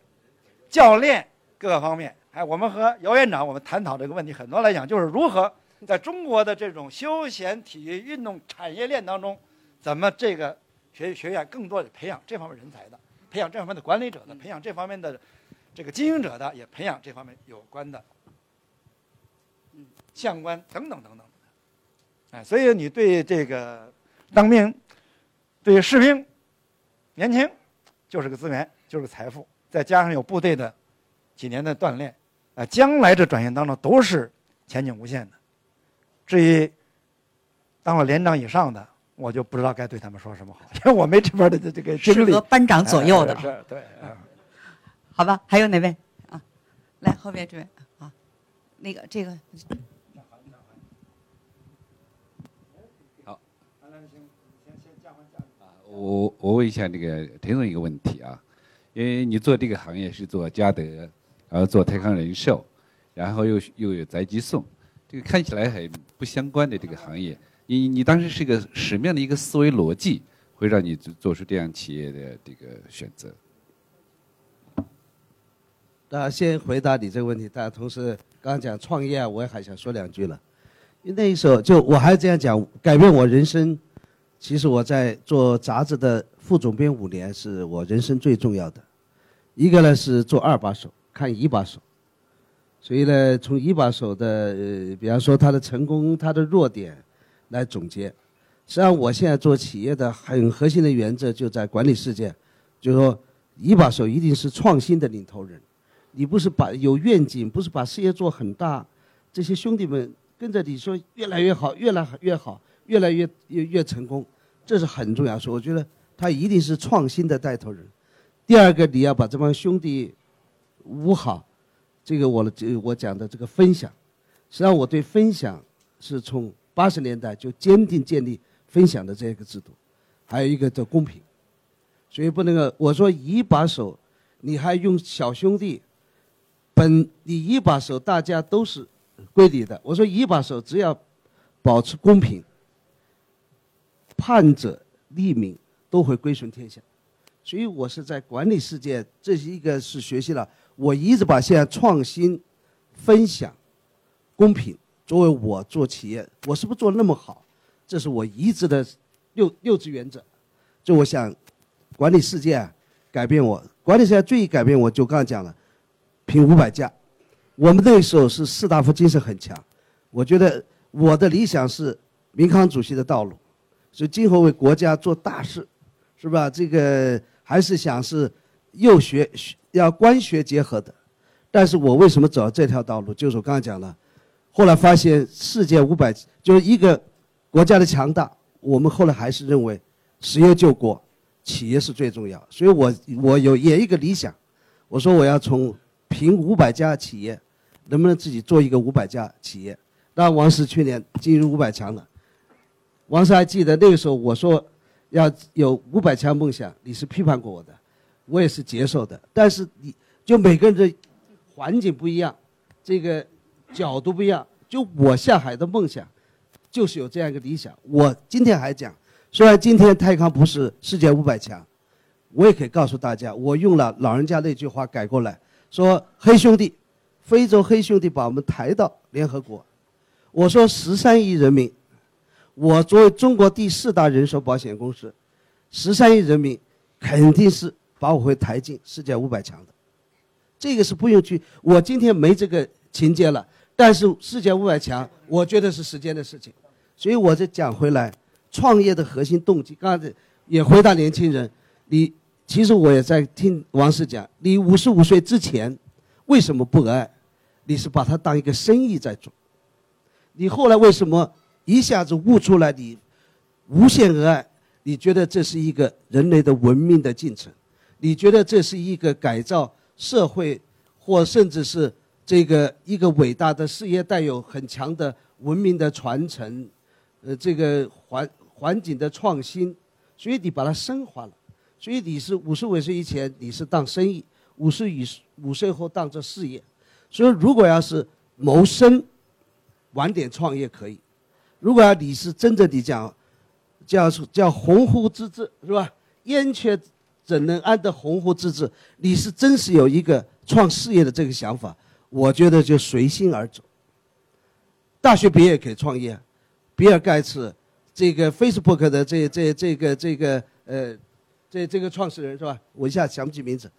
教练各个方面。哎，我们和姚院长我们探讨这个问题，很多来讲就是如何。在中国的这种休闲体育运动产业链当中，怎么这个学学院更多的培养这方面人才的，培养这方面的管理者的，培养这方面的这个经营者的，也培养这方面有关的，嗯，相关等等等等。哎，所以你对这个当兵，对士兵，年轻就是个资源，就是个财富，再加上有部队的几年的锻炼，啊，将来这转型当中都是前景无限的。至于当了连长以上的，我就不知道该对他们说什么好，因为我没这边的这个经历。适合班长左右的。是，对。好吧，还有哪位？啊，来后边这位啊，那个这个。好。我我问一下那个陈总一个问题啊，因为你做这个行业是做嘉德，然后做泰康人寿，然后又又有宅急送。这个看起来很不相关的这个行业，你你当时是一个什么样的一个思维逻辑，会让你做做出这样企业的这个选择？那先回答你这个问题，但同时刚刚讲创业啊，我也还想说两句了。因为那时候就我还是这样讲，改变我人生，其实我在做杂志的副总编五年，是我人生最重要的。一个呢是做二把手，看一把手。所以呢，从一把手的，呃，比方说他的成功、他的弱点，来总结。实际上，我现在做企业的很核心的原则就在管理世界，就是说，一把手一定是创新的领头人。你不是把有愿景，不是把事业做很大，这些兄弟们跟着你说越来越好，越来越好，越来越越越成功，这是很重要。所以，我觉得他一定是创新的带头人。第二个，你要把这帮兄弟捂好。这个我的这我讲的这个分享，实际上我对分享是从八十年代就坚定建立分享的这个制度，还有一个叫公平，所以不能够我说一把手，你还用小兄弟，本你一把手大家都是归你的，我说一把手只要保持公平，判者利民都会归顺天下，所以我是在管理世界，这是一个是学习了。我一直把现在创新分享、公平。作为我做企业，我是不是做那么好？这是我一直的六六字原则。就我想，管理世界，改变我。管理世界最改变我，就刚才讲了，评五百家。我们那个时候是士大夫精神很强。我觉得我的理想是民康主席的道路，所以今后为国家做大事，是吧？这个还是想是幼学要官学结合的。但是我为什么走这条道路？就是我刚才讲了。后来发现世界五百就是一个国家的强大，我们后来还是认为实业救国，企业是最重要。所以我我有也一个理想，我说我要从评五百家企业，能不能自己做一个五百家企业？那王石去年进入五百强了，王石还记得那个时候我说要有五百强梦想，你是批判过我的，我也是接受的。但是你就每个人的环境不一样，这个。角度不一样，就我下海的梦想，就是有这样一个理想。我今天还讲，虽然今天泰康不是世界五百强，我也可以告诉大家，我用了老人家那句话改过来，说黑兄弟，非洲黑兄弟把我们抬到联合国。我说十三亿人民，我作为中国第四大人寿保险公司，十三亿人民肯定是把我会抬进世界五百强的，这个是不用去。我今天没这个情节了。但是世界五百强，我觉得是时间的事情，所以我就讲回来，创业的核心动机。刚才也回答年轻人，你其实我也在听王石讲，你五十五岁之前为什么不爱？你是把它当一个生意在做。你后来为什么一下子悟出来你无限而爱？你觉得这是一个人类的文明的进程？你觉得这是一个改造社会，或甚至是？这个一个伟大的事业带有很强的文明的传承，呃，这个环环境的创新，所以你把它升华了。所以你是五十五岁以前你是当生意，五十五五岁后当做事业。所以如果要是谋生，晚点创业可以；如果要你是真正的讲，叫叫鸿鹄之志是吧？燕雀怎能安得鸿鹄之志？你是真是有一个创事业的这个想法。我觉得就随心而走。大学毕业可以创业，比尔盖茨，这个 Facebook 的这这这个这个呃，这这个创始人是吧？我一下想不起名字，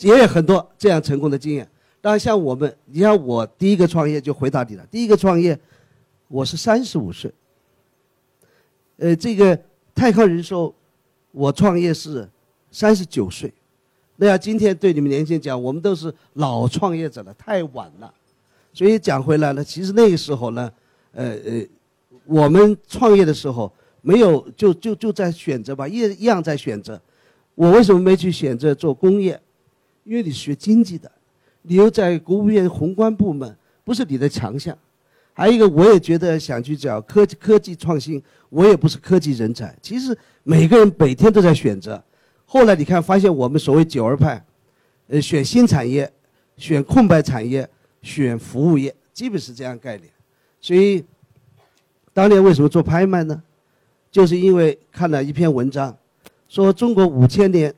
也有很多这样成功的经验。当然，像我们，你像我第一个创业就回答你了。第一个创业，我是三十五岁。呃，这个泰康人寿，我创业是三十九岁。那要今天对你们年轻人讲，我们都是老创业者了，太晚了。所以讲回来了，其实那个时候呢，呃呃，我们创业的时候没有就就就在选择吧，一一样在选择。我为什么没去选择做工业？因为你学经济的，你又在国务院宏观部门，不是你的强项。还有一个，我也觉得想去找科技科技创新，我也不是科技人才。其实每个人每天都在选择。后来你看，发现我们所谓九二派，呃，选新产业，选空白产业，选服务业，基本是这样概念。所以，当年为什么做拍卖呢？就是因为看了一篇文章，说中国五千年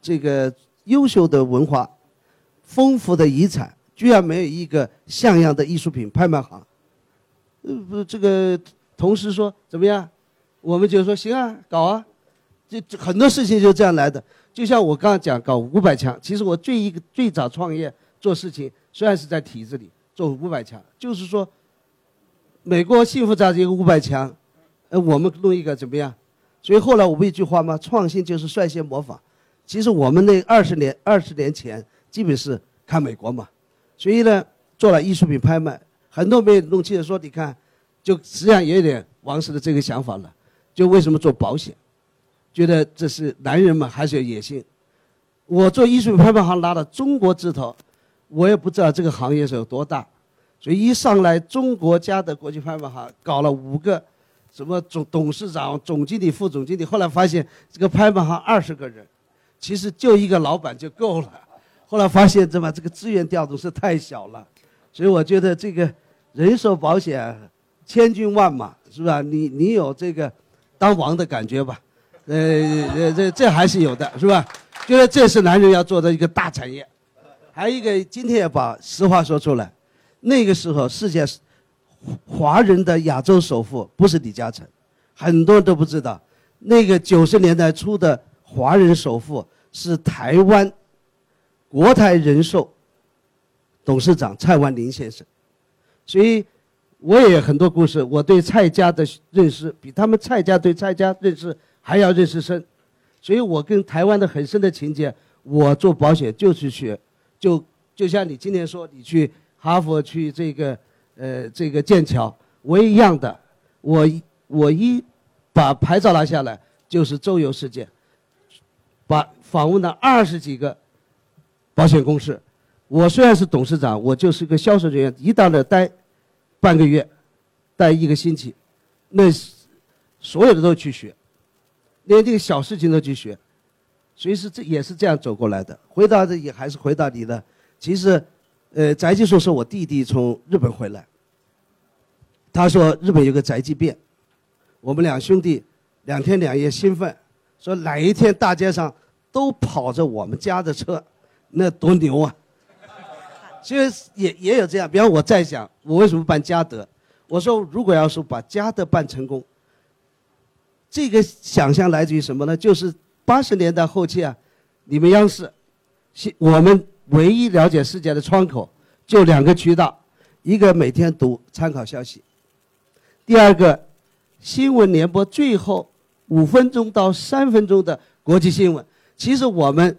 这个优秀的文化、丰富的遗产，居然没有一个像样的艺术品拍卖行。不，这个同事说怎么样？我们就说行啊，搞啊。这很多事情就这样来的，就像我刚刚讲搞五百强，其实我最一个最早创业做事情，虽然是在体制里做五百强，就是说，美国幸福杂志一个五百强，呃，我们弄一个怎么样？所以后来我不一句话吗？创新就是率先模仿。其实我们那二十年二十年前基本是看美国嘛，所以呢，做了艺术品拍卖，很多没有弄清楚说，你看，就实际上也有点王石的这个想法了，就为什么做保险？觉得这是男人嘛，还是有野心。我做艺术品拍卖行拿了中国字头，我也不知道这个行业是有多大。所以一上来，中国家的国际拍卖行搞了五个，什么总董事长、总经理、副总经理。后来发现这个拍卖行二十个人，其实就一个老板就够了。后来发现，怎么这个资源调度是太小了。所以我觉得这个人寿保险千军万马，是吧？你你有这个当王的感觉吧？呃呃，这这还是有的，是吧？觉得这是男人要做的一个大产业。还有一个，今天要把实话说出来，那个时候世界华人的亚洲首富不是李嘉诚，很多人都不知道。那个九十年代初的华人首富是台湾国泰人寿董事长蔡万林先生，所以我也有很多故事。我对蔡家的认识比他们蔡家对蔡家认识还要认识深，所以我跟台湾的很深的情节。我做保险就是学，就就像你今天说你去哈佛去这个呃这个剑桥，我一样的。我我一把牌照拿下来就是周游世界，把访问了二十几个保险公司。我虽然是董事长，我就是个销售人员，一到那待半个月，待一个星期，那所有的都去学，连这个小事情都去学。所以是这也是这样走过来的。回到这也还是回到你的，其实，呃，宅基说是我弟弟从日本回来，他说日本有个宅基变，我们两兄弟两天两夜兴奋，说哪一天大街上都跑着我们家的车，那多牛啊！其实也也有这样，比方我在想，我为什么办嘉德？我说如果要是把嘉德办成功，这个想象来自于什么呢？就是。八十年代后期啊，你们央视，我们唯一了解世界的窗口就两个渠道，一个每天读参考消息，第二个新闻联播最后五分钟到三分钟的国际新闻。其实我们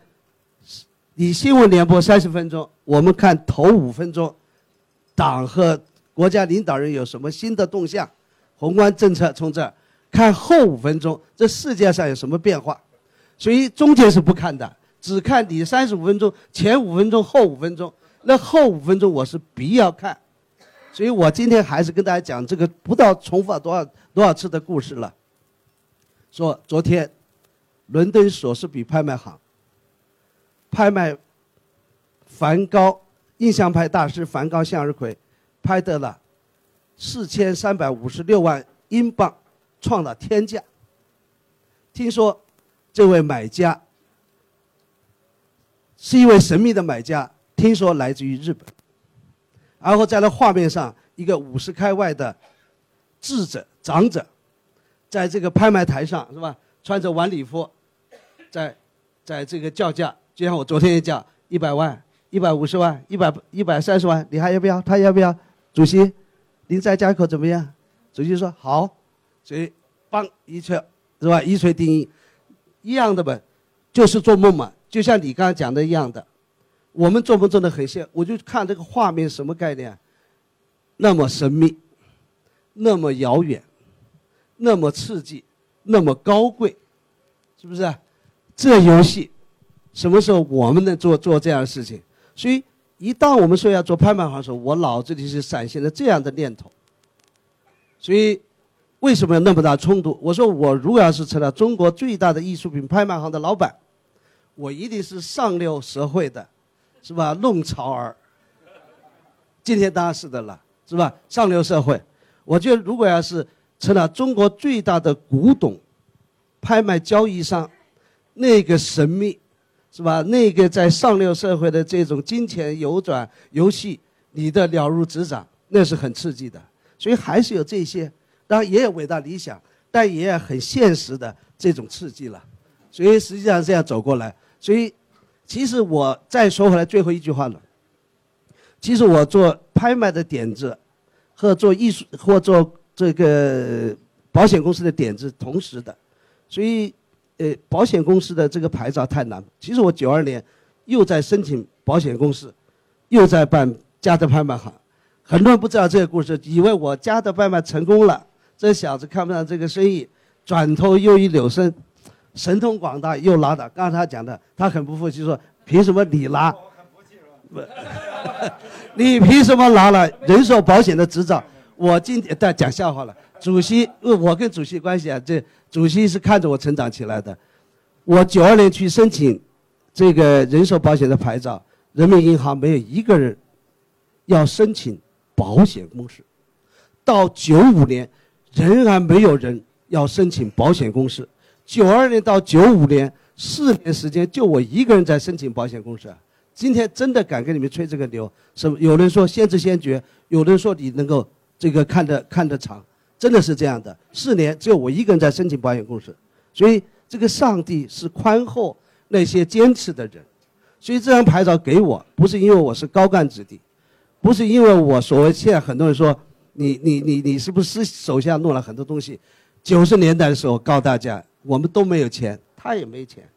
你新闻联播三十分钟，我们看头五分钟，党和国家领导人有什么新的动向，宏观政策从这儿看后五分钟，这世界上有什么变化。所以中间是不看的，只看你三十五分钟前五分钟后五分钟，那后五分钟我是必要看。所以我今天还是跟大家讲这个不知道重复了多少多少次的故事了。说昨天，伦敦索斯比拍卖行拍卖梵高印象派大师梵高向日葵，拍得了四千三百五十六万英镑，创了天价。听说。这位买家是一位神秘的买家，听说来自于日本。然后在那画面上，一个五十开外的智者长者，在这个拍卖台上是吧？穿着晚礼服，在在这个叫价，就像我昨天也讲，一百万、一百五十万、一百一百三十万，你还要不要？他要不要？主席，您在家口怎么样？主席说好，所以帮一锤是吧？一锤定音。一样的吧，就是做梦嘛，就像你刚刚讲的一样的，我们做梦做的很像，我就看这个画面什么概念，那么神秘，那么遥远，那么刺激，那么高贵，是不是？这游戏什么时候我们能做做这样的事情？所以一旦我们说要做拍卖行的时候，我脑子里是闪现了这样的念头，所以。为什么有那么大冲突？我说我如果要是成了中国最大的艺术品拍卖行的老板，我一定是上流社会的，是吧？弄潮儿。今天当然是的了，是吧？上流社会，我觉得如果要是成了中国最大的古董拍卖交易商，那个神秘，是吧？那个在上流社会的这种金钱游转游戏，你的了如指掌，那是很刺激的。所以还是有这些。当然也有伟大理想，但也有很现实的这种刺激了，所以实际上这样走过来，所以其实我再说回来最后一句话了。其实我做拍卖的点子，和做艺术或做这个保险公司的点子同时的，所以呃保险公司的这个牌照太难。其实我九二年又在申请保险公司，又在办嘉德拍卖行，很多人不知道这个故事，以为我嘉德拍卖成功了。这小子看不上这个生意，转头又一扭身，神通广大又拿的。刚才他讲的，他很不服气，说：“凭什么你拿？不，你凭什么拿了人寿保险的执照？我今天在讲笑话了。主席，我跟主席关系啊，这主席是看着我成长起来的。我九二年去申请这个人寿保险的牌照，人民银行没有一个人要申请保险公司。到九五年。仍然没有人要申请保险公司。九二年到九五年四年时间，就我一个人在申请保险公司，今天真的敢跟你们吹这个牛，什么？有人说先知先觉，有人说你能够这个看得看得长，真的是这样的。四年只有我一个人在申请保险公司，所以这个上帝是宽厚那些坚持的人。所以这张牌照给我，不是因为我是高干子弟，不是因为我所谓现在很多人说你你你你是不是手下弄了很多东西？九十年代的时候告大家，我们都没有钱，他也没钱。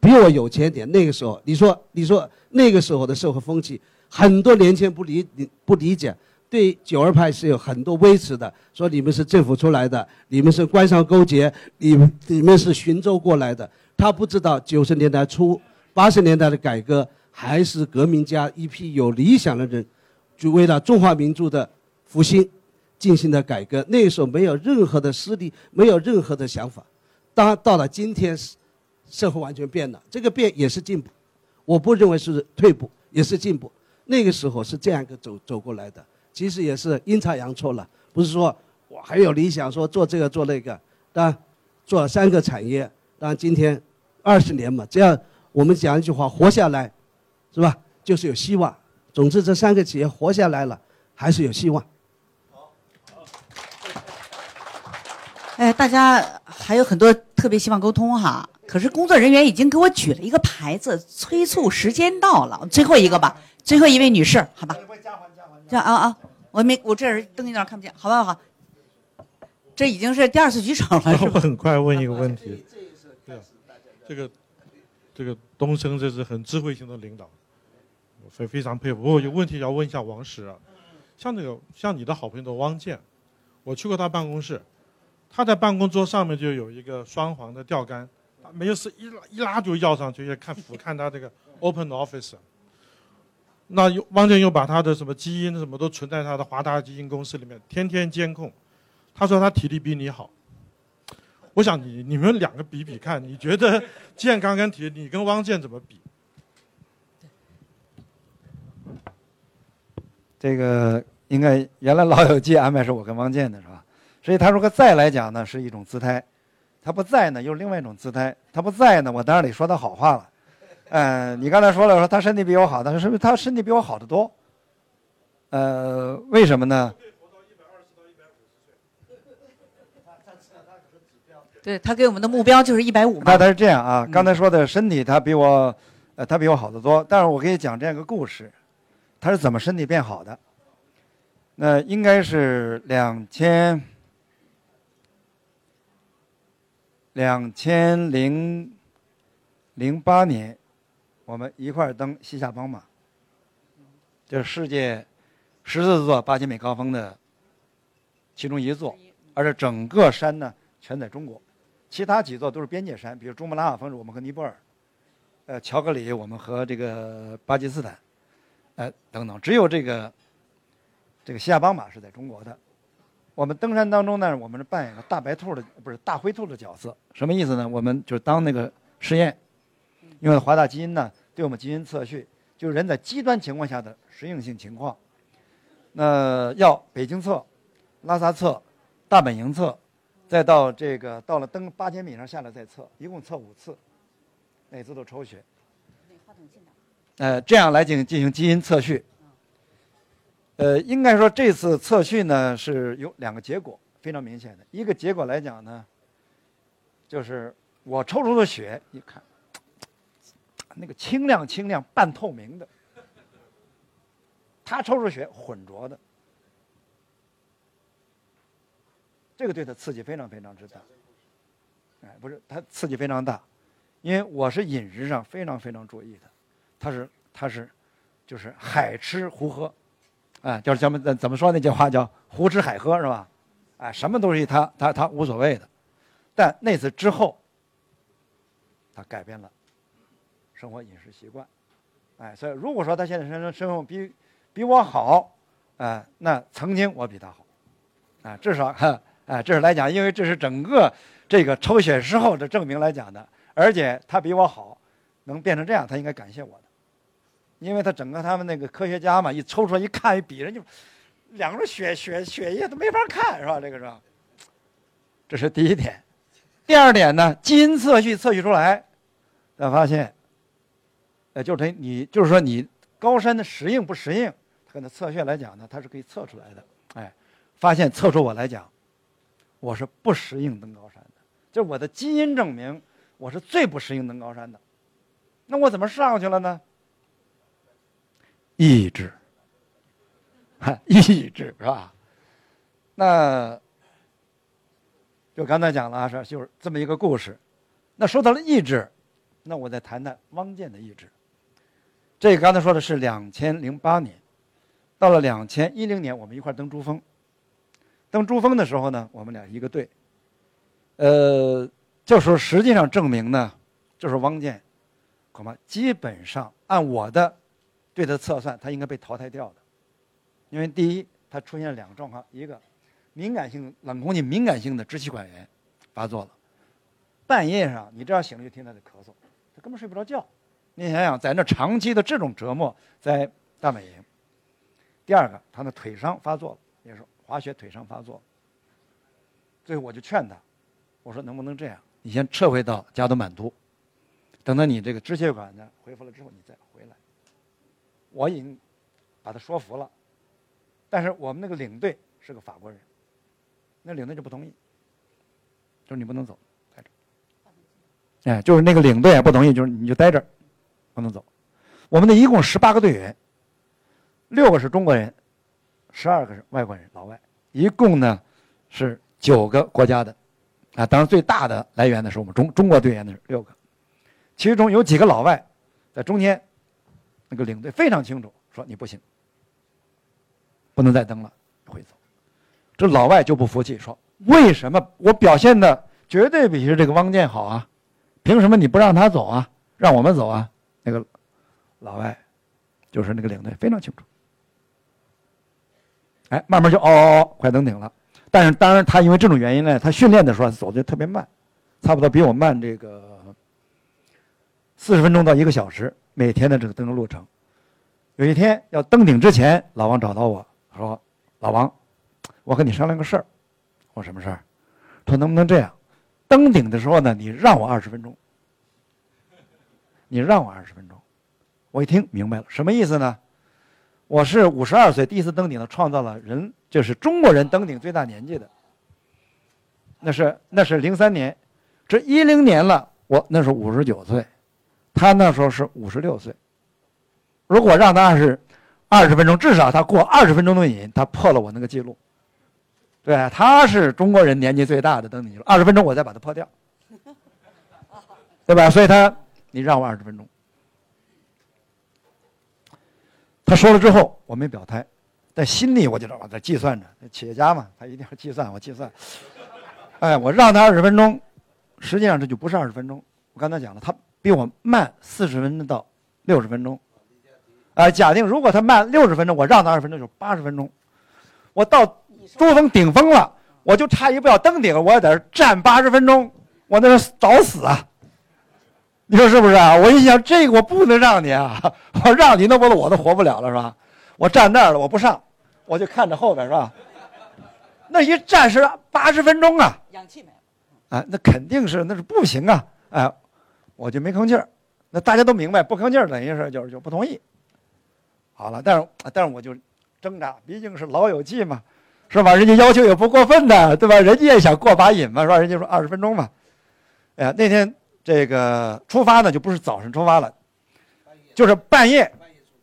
比我有钱点，那个时候，你说，你说那个时候的社会风气，很多年轻人不理不理解，对九二派是有很多微词的，说你们是政府出来的，你们是官商勾结，你们你们是寻州过来的。他不知道九十年代初、八十年代的改革，还是革命家一批有理想的人，就为了中华民族的复兴进行的改革。那个时候没有任何的私利，没有任何的想法。当到了今天。社会完全变了，这个变也是进步，我不认为是退步，也是进步。那个时候是这样一个走走过来的，其实也是阴差阳错了，不是说我还有理想说做这个做那个，当然做了三个产业，当然今天二十年嘛，只要我们讲一句话，活下来，是吧？就是有希望。总之这三个企业活下来了，还是有希望。哎，大家还有很多特别希望沟通哈。可是工作人员已经给我举了一个牌子，催促时间到了，最后一个吧，最后一位女士，好吧？这样啊啊，我没，我这人灯有点看不见，好不好？这已经是第二次举手了，是吧？我很快问一个问题，对，这个这个东升这是很智慧型的领导，我非非常佩服。我有问题要问一下王石，像那个像你的好朋友汪建，我去过他办公室，他在办公桌上面就有一个双黄的钓竿。没有事，一拉一拉就要上去，看俯瞰他这个 Open Office。那又汪建又把他的什么基因什么都存在他的华大基因公司里面，天天监控。他说他体力比你好。我想你你们两个比比看，你觉得 健康跟体力，你跟汪建怎么比？这个应该原来老友记安排是我跟汪建的是吧？所以他如果再来讲呢，是一种姿态。他不在呢，又是另外一种姿态。他不在呢，我当然得说他好话了。嗯，你刚才说了，说他身体比我好，但是他身体比我好得多。呃，为什么呢？对他给我们的目标就是一百五。那他是这样啊，刚才说的身体他比我，呃，他比我好得多。但是我给你讲这样一个故事，他是怎么身体变好的？那应该是两千。两千零零八年，我们一块儿登西夏邦马，这是世界十四座八千米高峰的其中一座，而且整个山呢全在中国，其他几座都是边界山，比如珠穆朗玛峰是我们和尼泊尔，呃，乔格里我们和这个巴基斯坦，呃等等，只有这个这个西夏邦马是在中国的。我们登山当中呢，我们是扮演个大白兔的，不是大灰兔的角色。什么意思呢？我们就当那个试验，因为华大基因呢，对我们基因测序，就是人在极端情况下的适应性情况。那要北京测、拉萨测、大本营测，再到这个到了登八千米上下来再测，一共测五次，每次都抽血。呃，这样来进行进行基因测序。呃，应该说这次测序呢是有两个结果非常明显的。一个结果来讲呢，就是我抽出的血，一看，那个清亮清亮、半透明的；他抽出血浑浊的，这个对他刺激非常非常之大。哎，不是，他刺激非常大，因为我是饮食上非常非常注意的，他是他是就是海吃胡喝。哎，就是咱们怎怎么说那句话叫“胡吃海喝”是吧？哎，什么东西他他他无所谓的，但那次之后，他改变了生活饮食习惯，哎，所以如果说他现在生生活比比我好，哎，那曾经我比他好，啊，至少哈哎，这是来讲，因为这是整个这个抽血之后的证明来讲的，而且他比我好，能变成这样，他应该感谢我的。因为他整个他们那个科学家嘛，一抽出来一看，一比人就，两个血血血液都没法看，是吧？这个是，这是第一点。第二点呢，基因测序测序出来，才发现，呃，就是你就是说你高山的适应不适应，它跟测穴来讲呢，它是可以测出来的。哎，发现测出我来讲，我是不适应登高山的，就我的基因证明我是最不适应登高山的。那我怎么上去了呢？意志，意志是吧？那就刚才讲了啊，是就是这么一个故事。那说到了意志，那我再谈谈汪建的意志。这个刚才说的是两千零八年，到了两千一零年，我们一块登珠峰。登珠峰的时候呢，我们俩一个队。呃，就说实际上证明呢，就是汪建，恐怕基本上按我的对他测算，他应该被淘汰掉的。因为第一，他出现了两个状况：一个敏感性冷空气敏感性的支气管炎发作了。半夜上，你这样醒了就听他的咳嗽，他根本睡不着觉。你想想，在那长期的这种折磨，在大本营。第二个，他的腿伤发作了，也是滑雪腿伤发作。最后我就劝他，我说能不能这样，你先撤回到加德满都，等到你这个支气管呢恢复了之后，你再回来。我已经把他说服了，但是我们那个领队是个法国人，那领队就不同意，就是你不能走。哎，就是那个领队也不同意，就是你就待这儿，不能走。我们的一共十八个队员，六个是中国人，十二个是外国人，老外，一共呢是九个国家的，啊，当然最大的来源呢是我们中中国队员的六个，其中有几个老外在中间，那个领队非常清楚，说你不行，不能再登了，会走。这老外就不服气，说为什么我表现的绝对比这个汪建好啊？凭什么你不让他走啊？让我们走啊？那个老外，就是那个领队，非常清楚。哎，慢慢就哦哦哦，快登顶了。但是当然，他因为这种原因呢，他训练的时候走的特别慢，差不多比我慢这个四十分钟到一个小时每天的这个登顶路程。有一天要登顶之前，老王找到我说：“老王，我跟你商量个事儿。”我说：“什么事儿？”他说：“能不能这样？”登顶的时候呢，你让我二十分钟。你让我二十分钟，我一听明白了，什么意思呢？我是五十二岁第一次登顶的，创造了人就是中国人登顶最大年纪的。那是那是零三年，这一零年了，我那时候五十九岁，他那时候是五十六岁。如果让他二十二十分钟，至少他过二十分钟的瘾，他破了我那个记录。对，他是中国人年纪最大的登顶记录，二十分钟我再把它破掉，对吧？所以他，你让我二十分钟。他说了之后，我没表态，在心里我就我在计算着，企业家嘛，他一定要计算，我计算。哎，我让他二十分钟，实际上这就不是二十分钟。我刚才讲了，他比我慢四十分钟到六十分钟。哎，假定如果他慢六十分钟，我让他二十分钟，就八十分钟。我到。珠峰顶峰了，我就差一步要登顶了，我要在这站八十分钟，我那是找死啊！你说是不是啊？我一想，这个我不能让你啊！我让你，那不我都活不了了是吧？我站那儿了，我不上，我就看着后边是吧？那一站是八十分钟啊！氧气没了，啊，那肯定是那是不行啊！哎，我就没吭气儿。那大家都明白，不吭气儿等于是就是就不同意。好了，但是但是我就挣扎，毕竟是老友记嘛。是吧？人家要求也不过分的，对吧？人家也想过把瘾嘛，是吧？人家说二十分钟嘛。哎呀，那天这个出发呢，就不是早上出发了，就是半夜，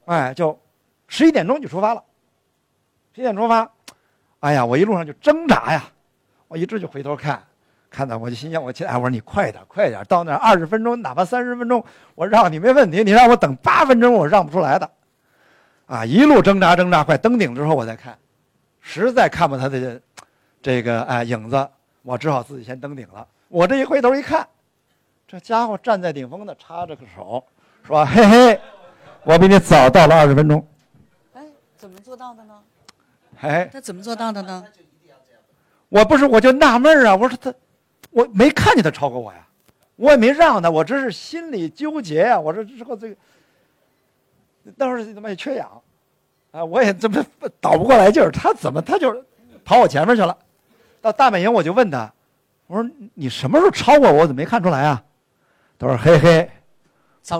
哎，就十一点钟就出发了。十一点出发，哎呀，我一路上就挣扎呀，我一直就回头看，看到我就心想，我哎，我说你快点，快点，到那二十分钟，哪怕三十分钟，我让你没问题。你让我等八分钟，我让不出来的。啊，一路挣扎挣扎，快登顶之后我再看。实在看不他的这个哎影子，我只好自己先登顶了。我这一回头一看，这家伙站在顶峰的，插着个手，说：“嘿嘿，我比你早到了二十分钟。”哎，怎么做到的呢？哎，他怎么做到的呢？我不是，我就纳闷啊。我说他，我没看见他超过我呀，我也没让他，我这是心里纠结呀。我说之后这个，当时他妈也缺氧。啊，我也这么倒不过来劲儿，他怎么他就跑我前面去了？到大本营我就问他，我说你什么时候超过我？我怎么没看出来啊？他说：嘿嘿，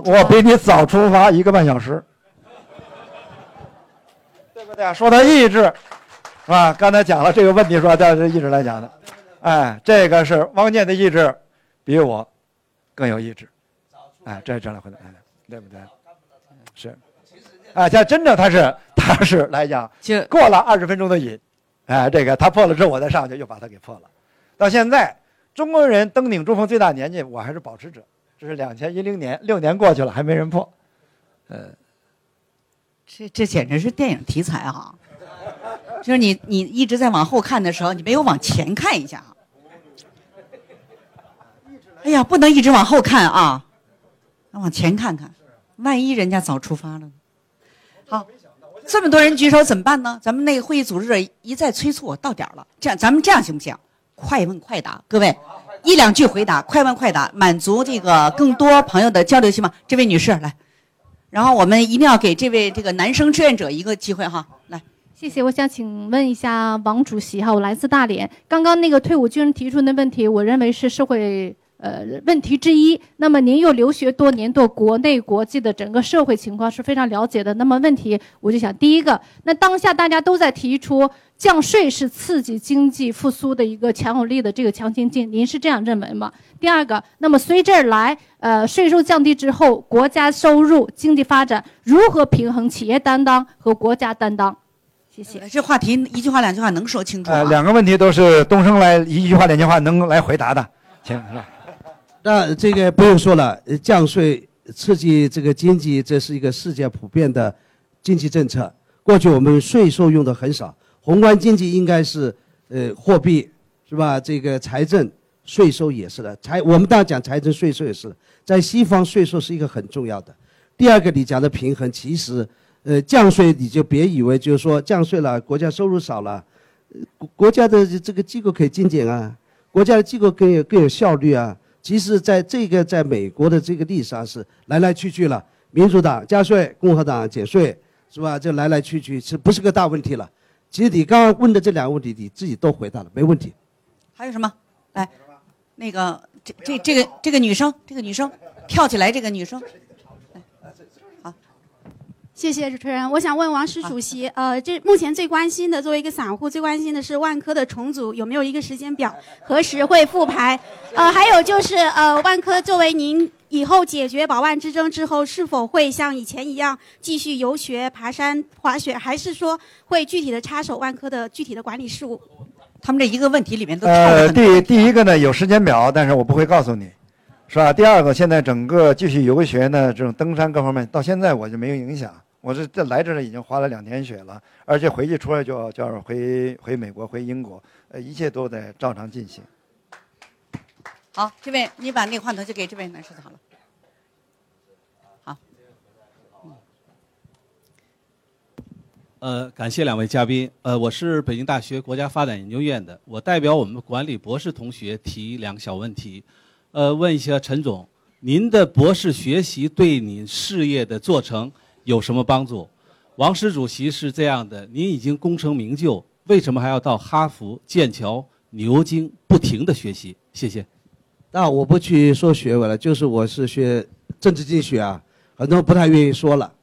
我比你早出发一个半小时，对不对？说他意志，是吧？刚才讲了这个问题，说带着意志来讲的，哎，这个是汪建的意志，比我更有意志，哎，这是这来回答，对不对？是，啊，像真正他是他是来讲，过了二十分钟的瘾，哎，这个他破了之后，我再上去又把他给破了。到现在，中国人登顶珠峰最大年纪，我还是保持者。这是两千一零年，六年过去了还没人破，呃，这这简直是电影题材啊！就是你你一直在往后看的时候，你没有往前看一下。哎呀，不能一直往后看啊，往前看看，万一人家早出发了呢。好，这么多人举手怎么办呢？咱们那个会议组织者一再催促我到点了，这样咱们这样行不行？快问快答，各位。一两句回答，快问快答，满足这个更多朋友的交流希望。这位女士来，然后我们一定要给这位这个男生志愿者一个机会哈，来，谢谢。我想请问一下王主席哈，我来自大连。刚刚那个退伍军人提出的问题，我认为是社会。呃，问题之一。那么您又留学多年，对国内国际的整个社会情况是非常了解的。那么问题，我就想，第一个，那当下大家都在提出降税是刺激经济复苏的一个强有力的这个强心剂，您是这样认为吗？第二个，那么随之而来，呃，税收降低之后，国家收入、经济发展如何平衡企业担当和国家担当？谢谢。这话题一句话两句话能说清楚吗？呃，两个问题都是东升来一句话两句话能来回答的，请是吧？那这个不用说了，降税刺激这个经济，这是一个世界普遍的经济政策。过去我们税收用的很少，宏观经济应该是呃货币是吧？这个财政税收也是的，财我们当然讲财政税收也是，在西方税收是一个很重要的。第二个你讲的平衡，其实呃降税你就别以为就是说降税了，国家收入少了，国国家的这个机构可以精简啊，国家的机构更有更有效率啊。其实，在这个在美国的这个历史上是来来去去了，民主党加税，共和党减税，是吧？这来来去去，是不是个大问题了？其实你刚刚问的这两个问题，你自己都回答了，没问题。还有什么？来，那个这这这个这个女生，这个女生跳起来，这个女生。谢谢主持人，我想问王石主席，呃，这目前最关心的，作为一个散户，最关心的是万科的重组有没有一个时间表，何时会复牌？呃，还有就是，呃，万科作为您以后解决宝万之争之后，是否会像以前一样继续游学、爬山、滑雪，还是说会具体的插手万科的具体的管理事务？他们这一个问题里面都呃，第第一个呢有时间表，但是我不会告诉你，是吧？第二个，现在整个继续游学呢，这种登山各方面，到现在我就没有影响。我是这来这儿已经花了两天血了，而且回去出来就要就要回回美国回英国，呃，一切都在照常进行。好，这位你把那个话筒就给这位男士就好了。好。呃，感谢两位嘉宾。呃，我是北京大学国家发展研究院的，我代表我们管理博士同学提两个小问题。呃，问一下陈总，您的博士学习对你事业的做成？有什么帮助？王石主席是这样的：您已经功成名就，为什么还要到哈佛、剑桥、牛津不停的学习？谢谢。那我不去说学问了，就是我是学政治经济学啊，很多不太愿意说了。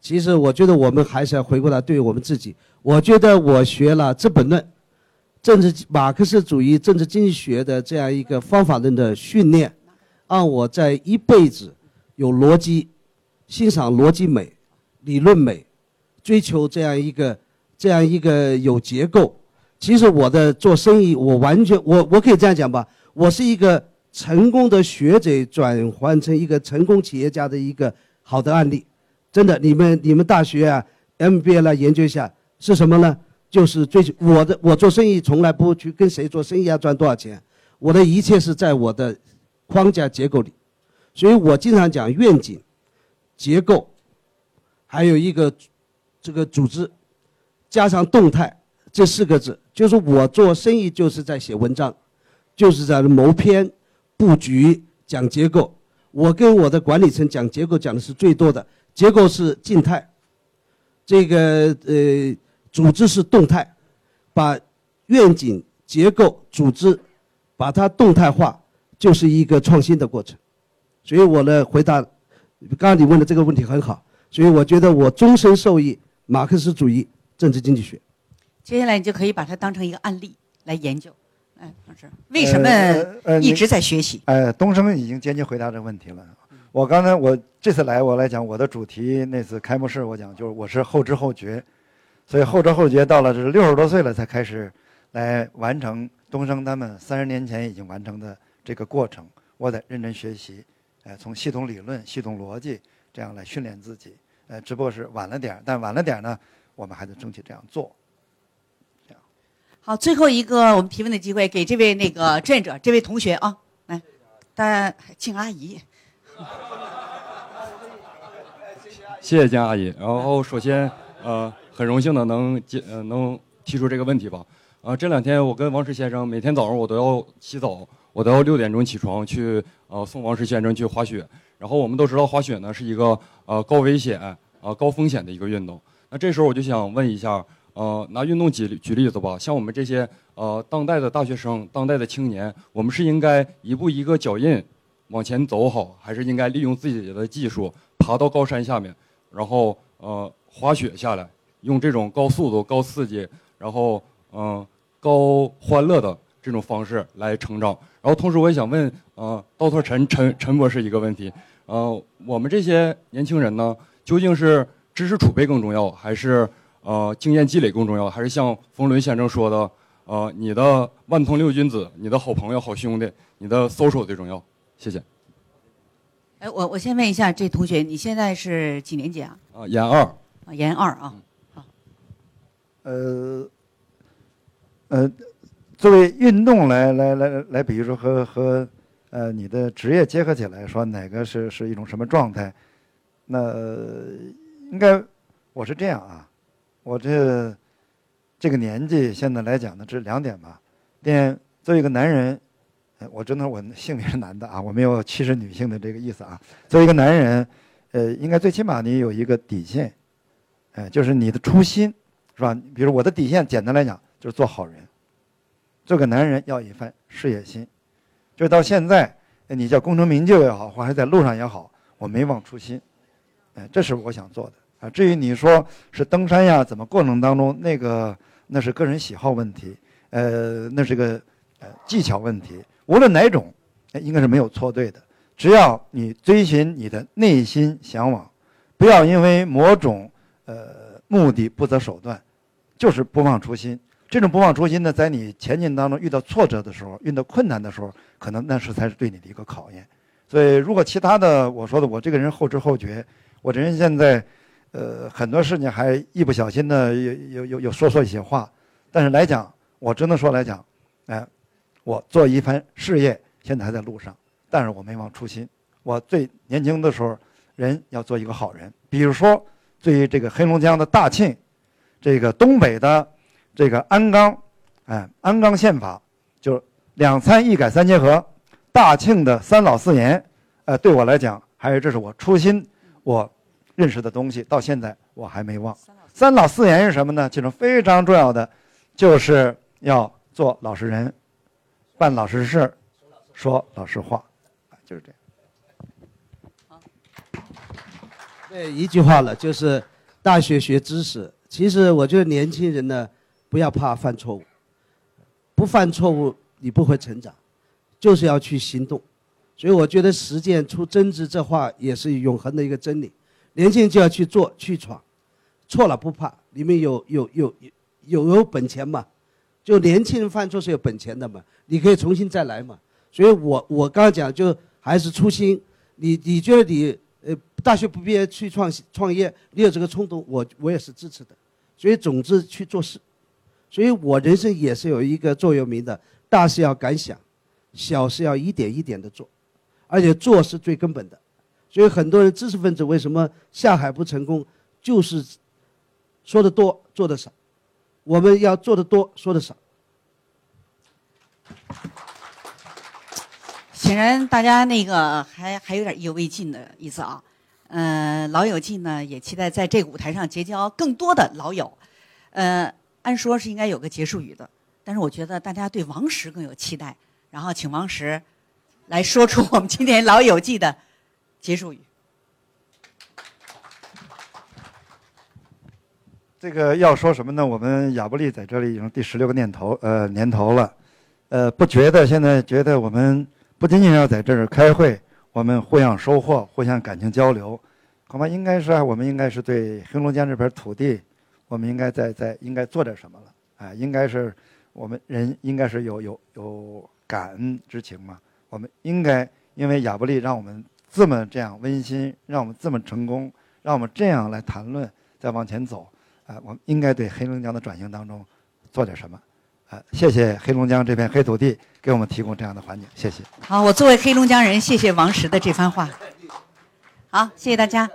其实我觉得我们还是要回过来对于我们自己。我觉得我学了《资本论》，政治马克思主义政治经济学的这样一个方法论的训练，让我在一辈子有逻辑，欣赏逻辑美。理论美，追求这样一个这样一个有结构。其实我的做生意，我完全我我可以这样讲吧，我是一个成功的学者转换成一个成功企业家的一个好的案例。真的，你们你们大学啊，MBA 来研究一下是什么呢？就是追求我的我做生意从来不去跟谁做生意要赚多少钱，我的一切是在我的框架结构里。所以我经常讲愿景、结构。还有一个，这个组织加上动态这四个字，就是我做生意就是在写文章，就是在谋篇、布局、讲结构。我跟我的管理层讲结构讲的是最多的，结构是静态，这个呃组织是动态，把愿景、结构、组织把它动态化，就是一个创新的过程。所以我的回答。刚刚你问的这个问题很好，所以我觉得我终身受益马克思主义政治经济学。接下来你就可以把它当成一个案例来研究。哎，老师，为什么一直在学习？呃，东升已经间接回答这个问题了。我刚才我这次来我来讲我的主题，那次开幕式我讲就是我是后知后觉，所以后知后觉到了这六十多岁了才开始来完成东升他们三十年前已经完成的这个过程。我得认真学习，呃，从系统理论、系统逻辑这样来训练自己。呃，只不过是晚了点但晚了点呢，我们还得争取这样做。好，最后一个我们提问的机会给这位那个志愿者，这位同学啊，来，大家敬阿姨。谢谢江阿姨。然后首先，呃，很荣幸的能接呃能提出这个问题吧。啊，这两天我跟王石先生每天早上我都要洗澡，我都要六点钟起床去呃送王石先生去滑雪。然后我们都知道滑雪呢是一个呃高危险啊高风险的一个运动。那这时候我就想问一下。呃，拿运动举举例子吧，像我们这些呃当代的大学生、当代的青年，我们是应该一步一个脚印往前走好，还是应该利用自己的技术爬到高山下面，然后呃滑雪下来，用这种高速度、高刺激，然后嗯高欢乐的这种方式来成长。然后同时我也想问呃稻草陈陈陈博士一个问题，呃我们这些年轻人呢，究竟是知识储备更重要，还是？呃，经验积累更重要，还是像冯仑先生说的，呃，你的万通六君子，你的好朋友、好兄弟，你的 social 最重要。谢谢。哎，我我先问一下这同学，你现在是几年级啊？啊，研二。啊，研二啊。好。呃，呃，作为运动来来来来，比如说和和呃你的职业结合起来说，哪个是是一种什么状态？那应该我是这样啊。我这这个年纪，现在来讲呢，这两点吧。第一，作为一个男人，我真的我性别是男的啊，我没有歧视女性的这个意思啊。作为一个男人，呃，应该最起码你有一个底线，哎，就是你的初心，是吧？比如我的底线，简单来讲就是做好人。做个男人要一番事业心，就到现在，你叫功成名就也好，或者在路上也好，我没忘初心，哎，这是我想做的。啊，至于你说是登山呀，怎么过程当中那个那是个人喜好问题，呃，那是个呃技巧问题。无论哪种，应该是没有错对的。只要你追寻你的内心向往，不要因为某种呃目的不择手段，就是不忘初心。这种不忘初心呢，在你前进当中遇到挫折的时候，遇到困难的时候，可能那是才是对你的一个考验。所以，如果其他的我说的，我这个人后知后觉，我这人现在。呃，很多事情还一不小心的有有有有说错一些话，但是来讲，我只能说来讲，哎，我做一番事业，现在还在路上，但是我没忘初心。我最年轻的时候，人要做一个好人。比如说，对于这个黑龙江的大庆，这个东北的这个鞍钢，哎，鞍钢宪法，就两参一改三结合，大庆的三老四严，呃，对我来讲，还是这是我初心，我。认识的东西到现在我还没忘。三老四严是什么呢？其中非常重要的，就是要做老实人，办老实事，说老实话，就是这样。好，对，一句话了，就是大学学知识。其实我觉得年轻人呢，不要怕犯错误，不犯错误你不会成长，就是要去行动。所以我觉得实践出真知，这话也是永恒的一个真理。年轻人就要去做去闯，错了不怕，里面有有有有有本钱嘛？就年轻人犯错是有本钱的嘛？你可以重新再来嘛？所以我我刚刚讲就还是初心。你你觉得你呃大学不毕业去创创业，你有这个冲动，我我也是支持的。所以总之去做事。所以我人生也是有一个座右铭的：大事要敢想，小事要一点一点的做，而且做是最根本的。所以很多人知识分子为什么下海不成功，就是说的多做的少。我们要做的多说的少。显然大家那个还还有点意犹未尽的意思啊。嗯，老友记呢也期待在这个舞台上结交更多的老友。呃，按说是应该有个结束语的，但是我觉得大家对王石更有期待，然后请王石来说出我们今天《老友记》的结束语。这个要说什么呢？我们亚布力在这里已经第十六个念头，呃，年头了，呃，不觉得现在觉得我们不仅仅要在这儿开会，我们互相收获，互相感情交流，恐怕应该是啊，我们应该是对黑龙江这片土地。我们应该在在应该做点什么了，啊，应该是我们人应该是有有有感恩之情嘛，我们应该因为亚布力让我们这么这样温馨，让我们这么成功，让我们这样来谈论，再往前走。啊，我们应该对黑龙江的转型当中做点什么？啊，谢谢黑龙江这片黑土地给我们提供这样的环境，谢谢。好，我作为黑龙江人，谢谢王石的这番话。好，谢谢大家。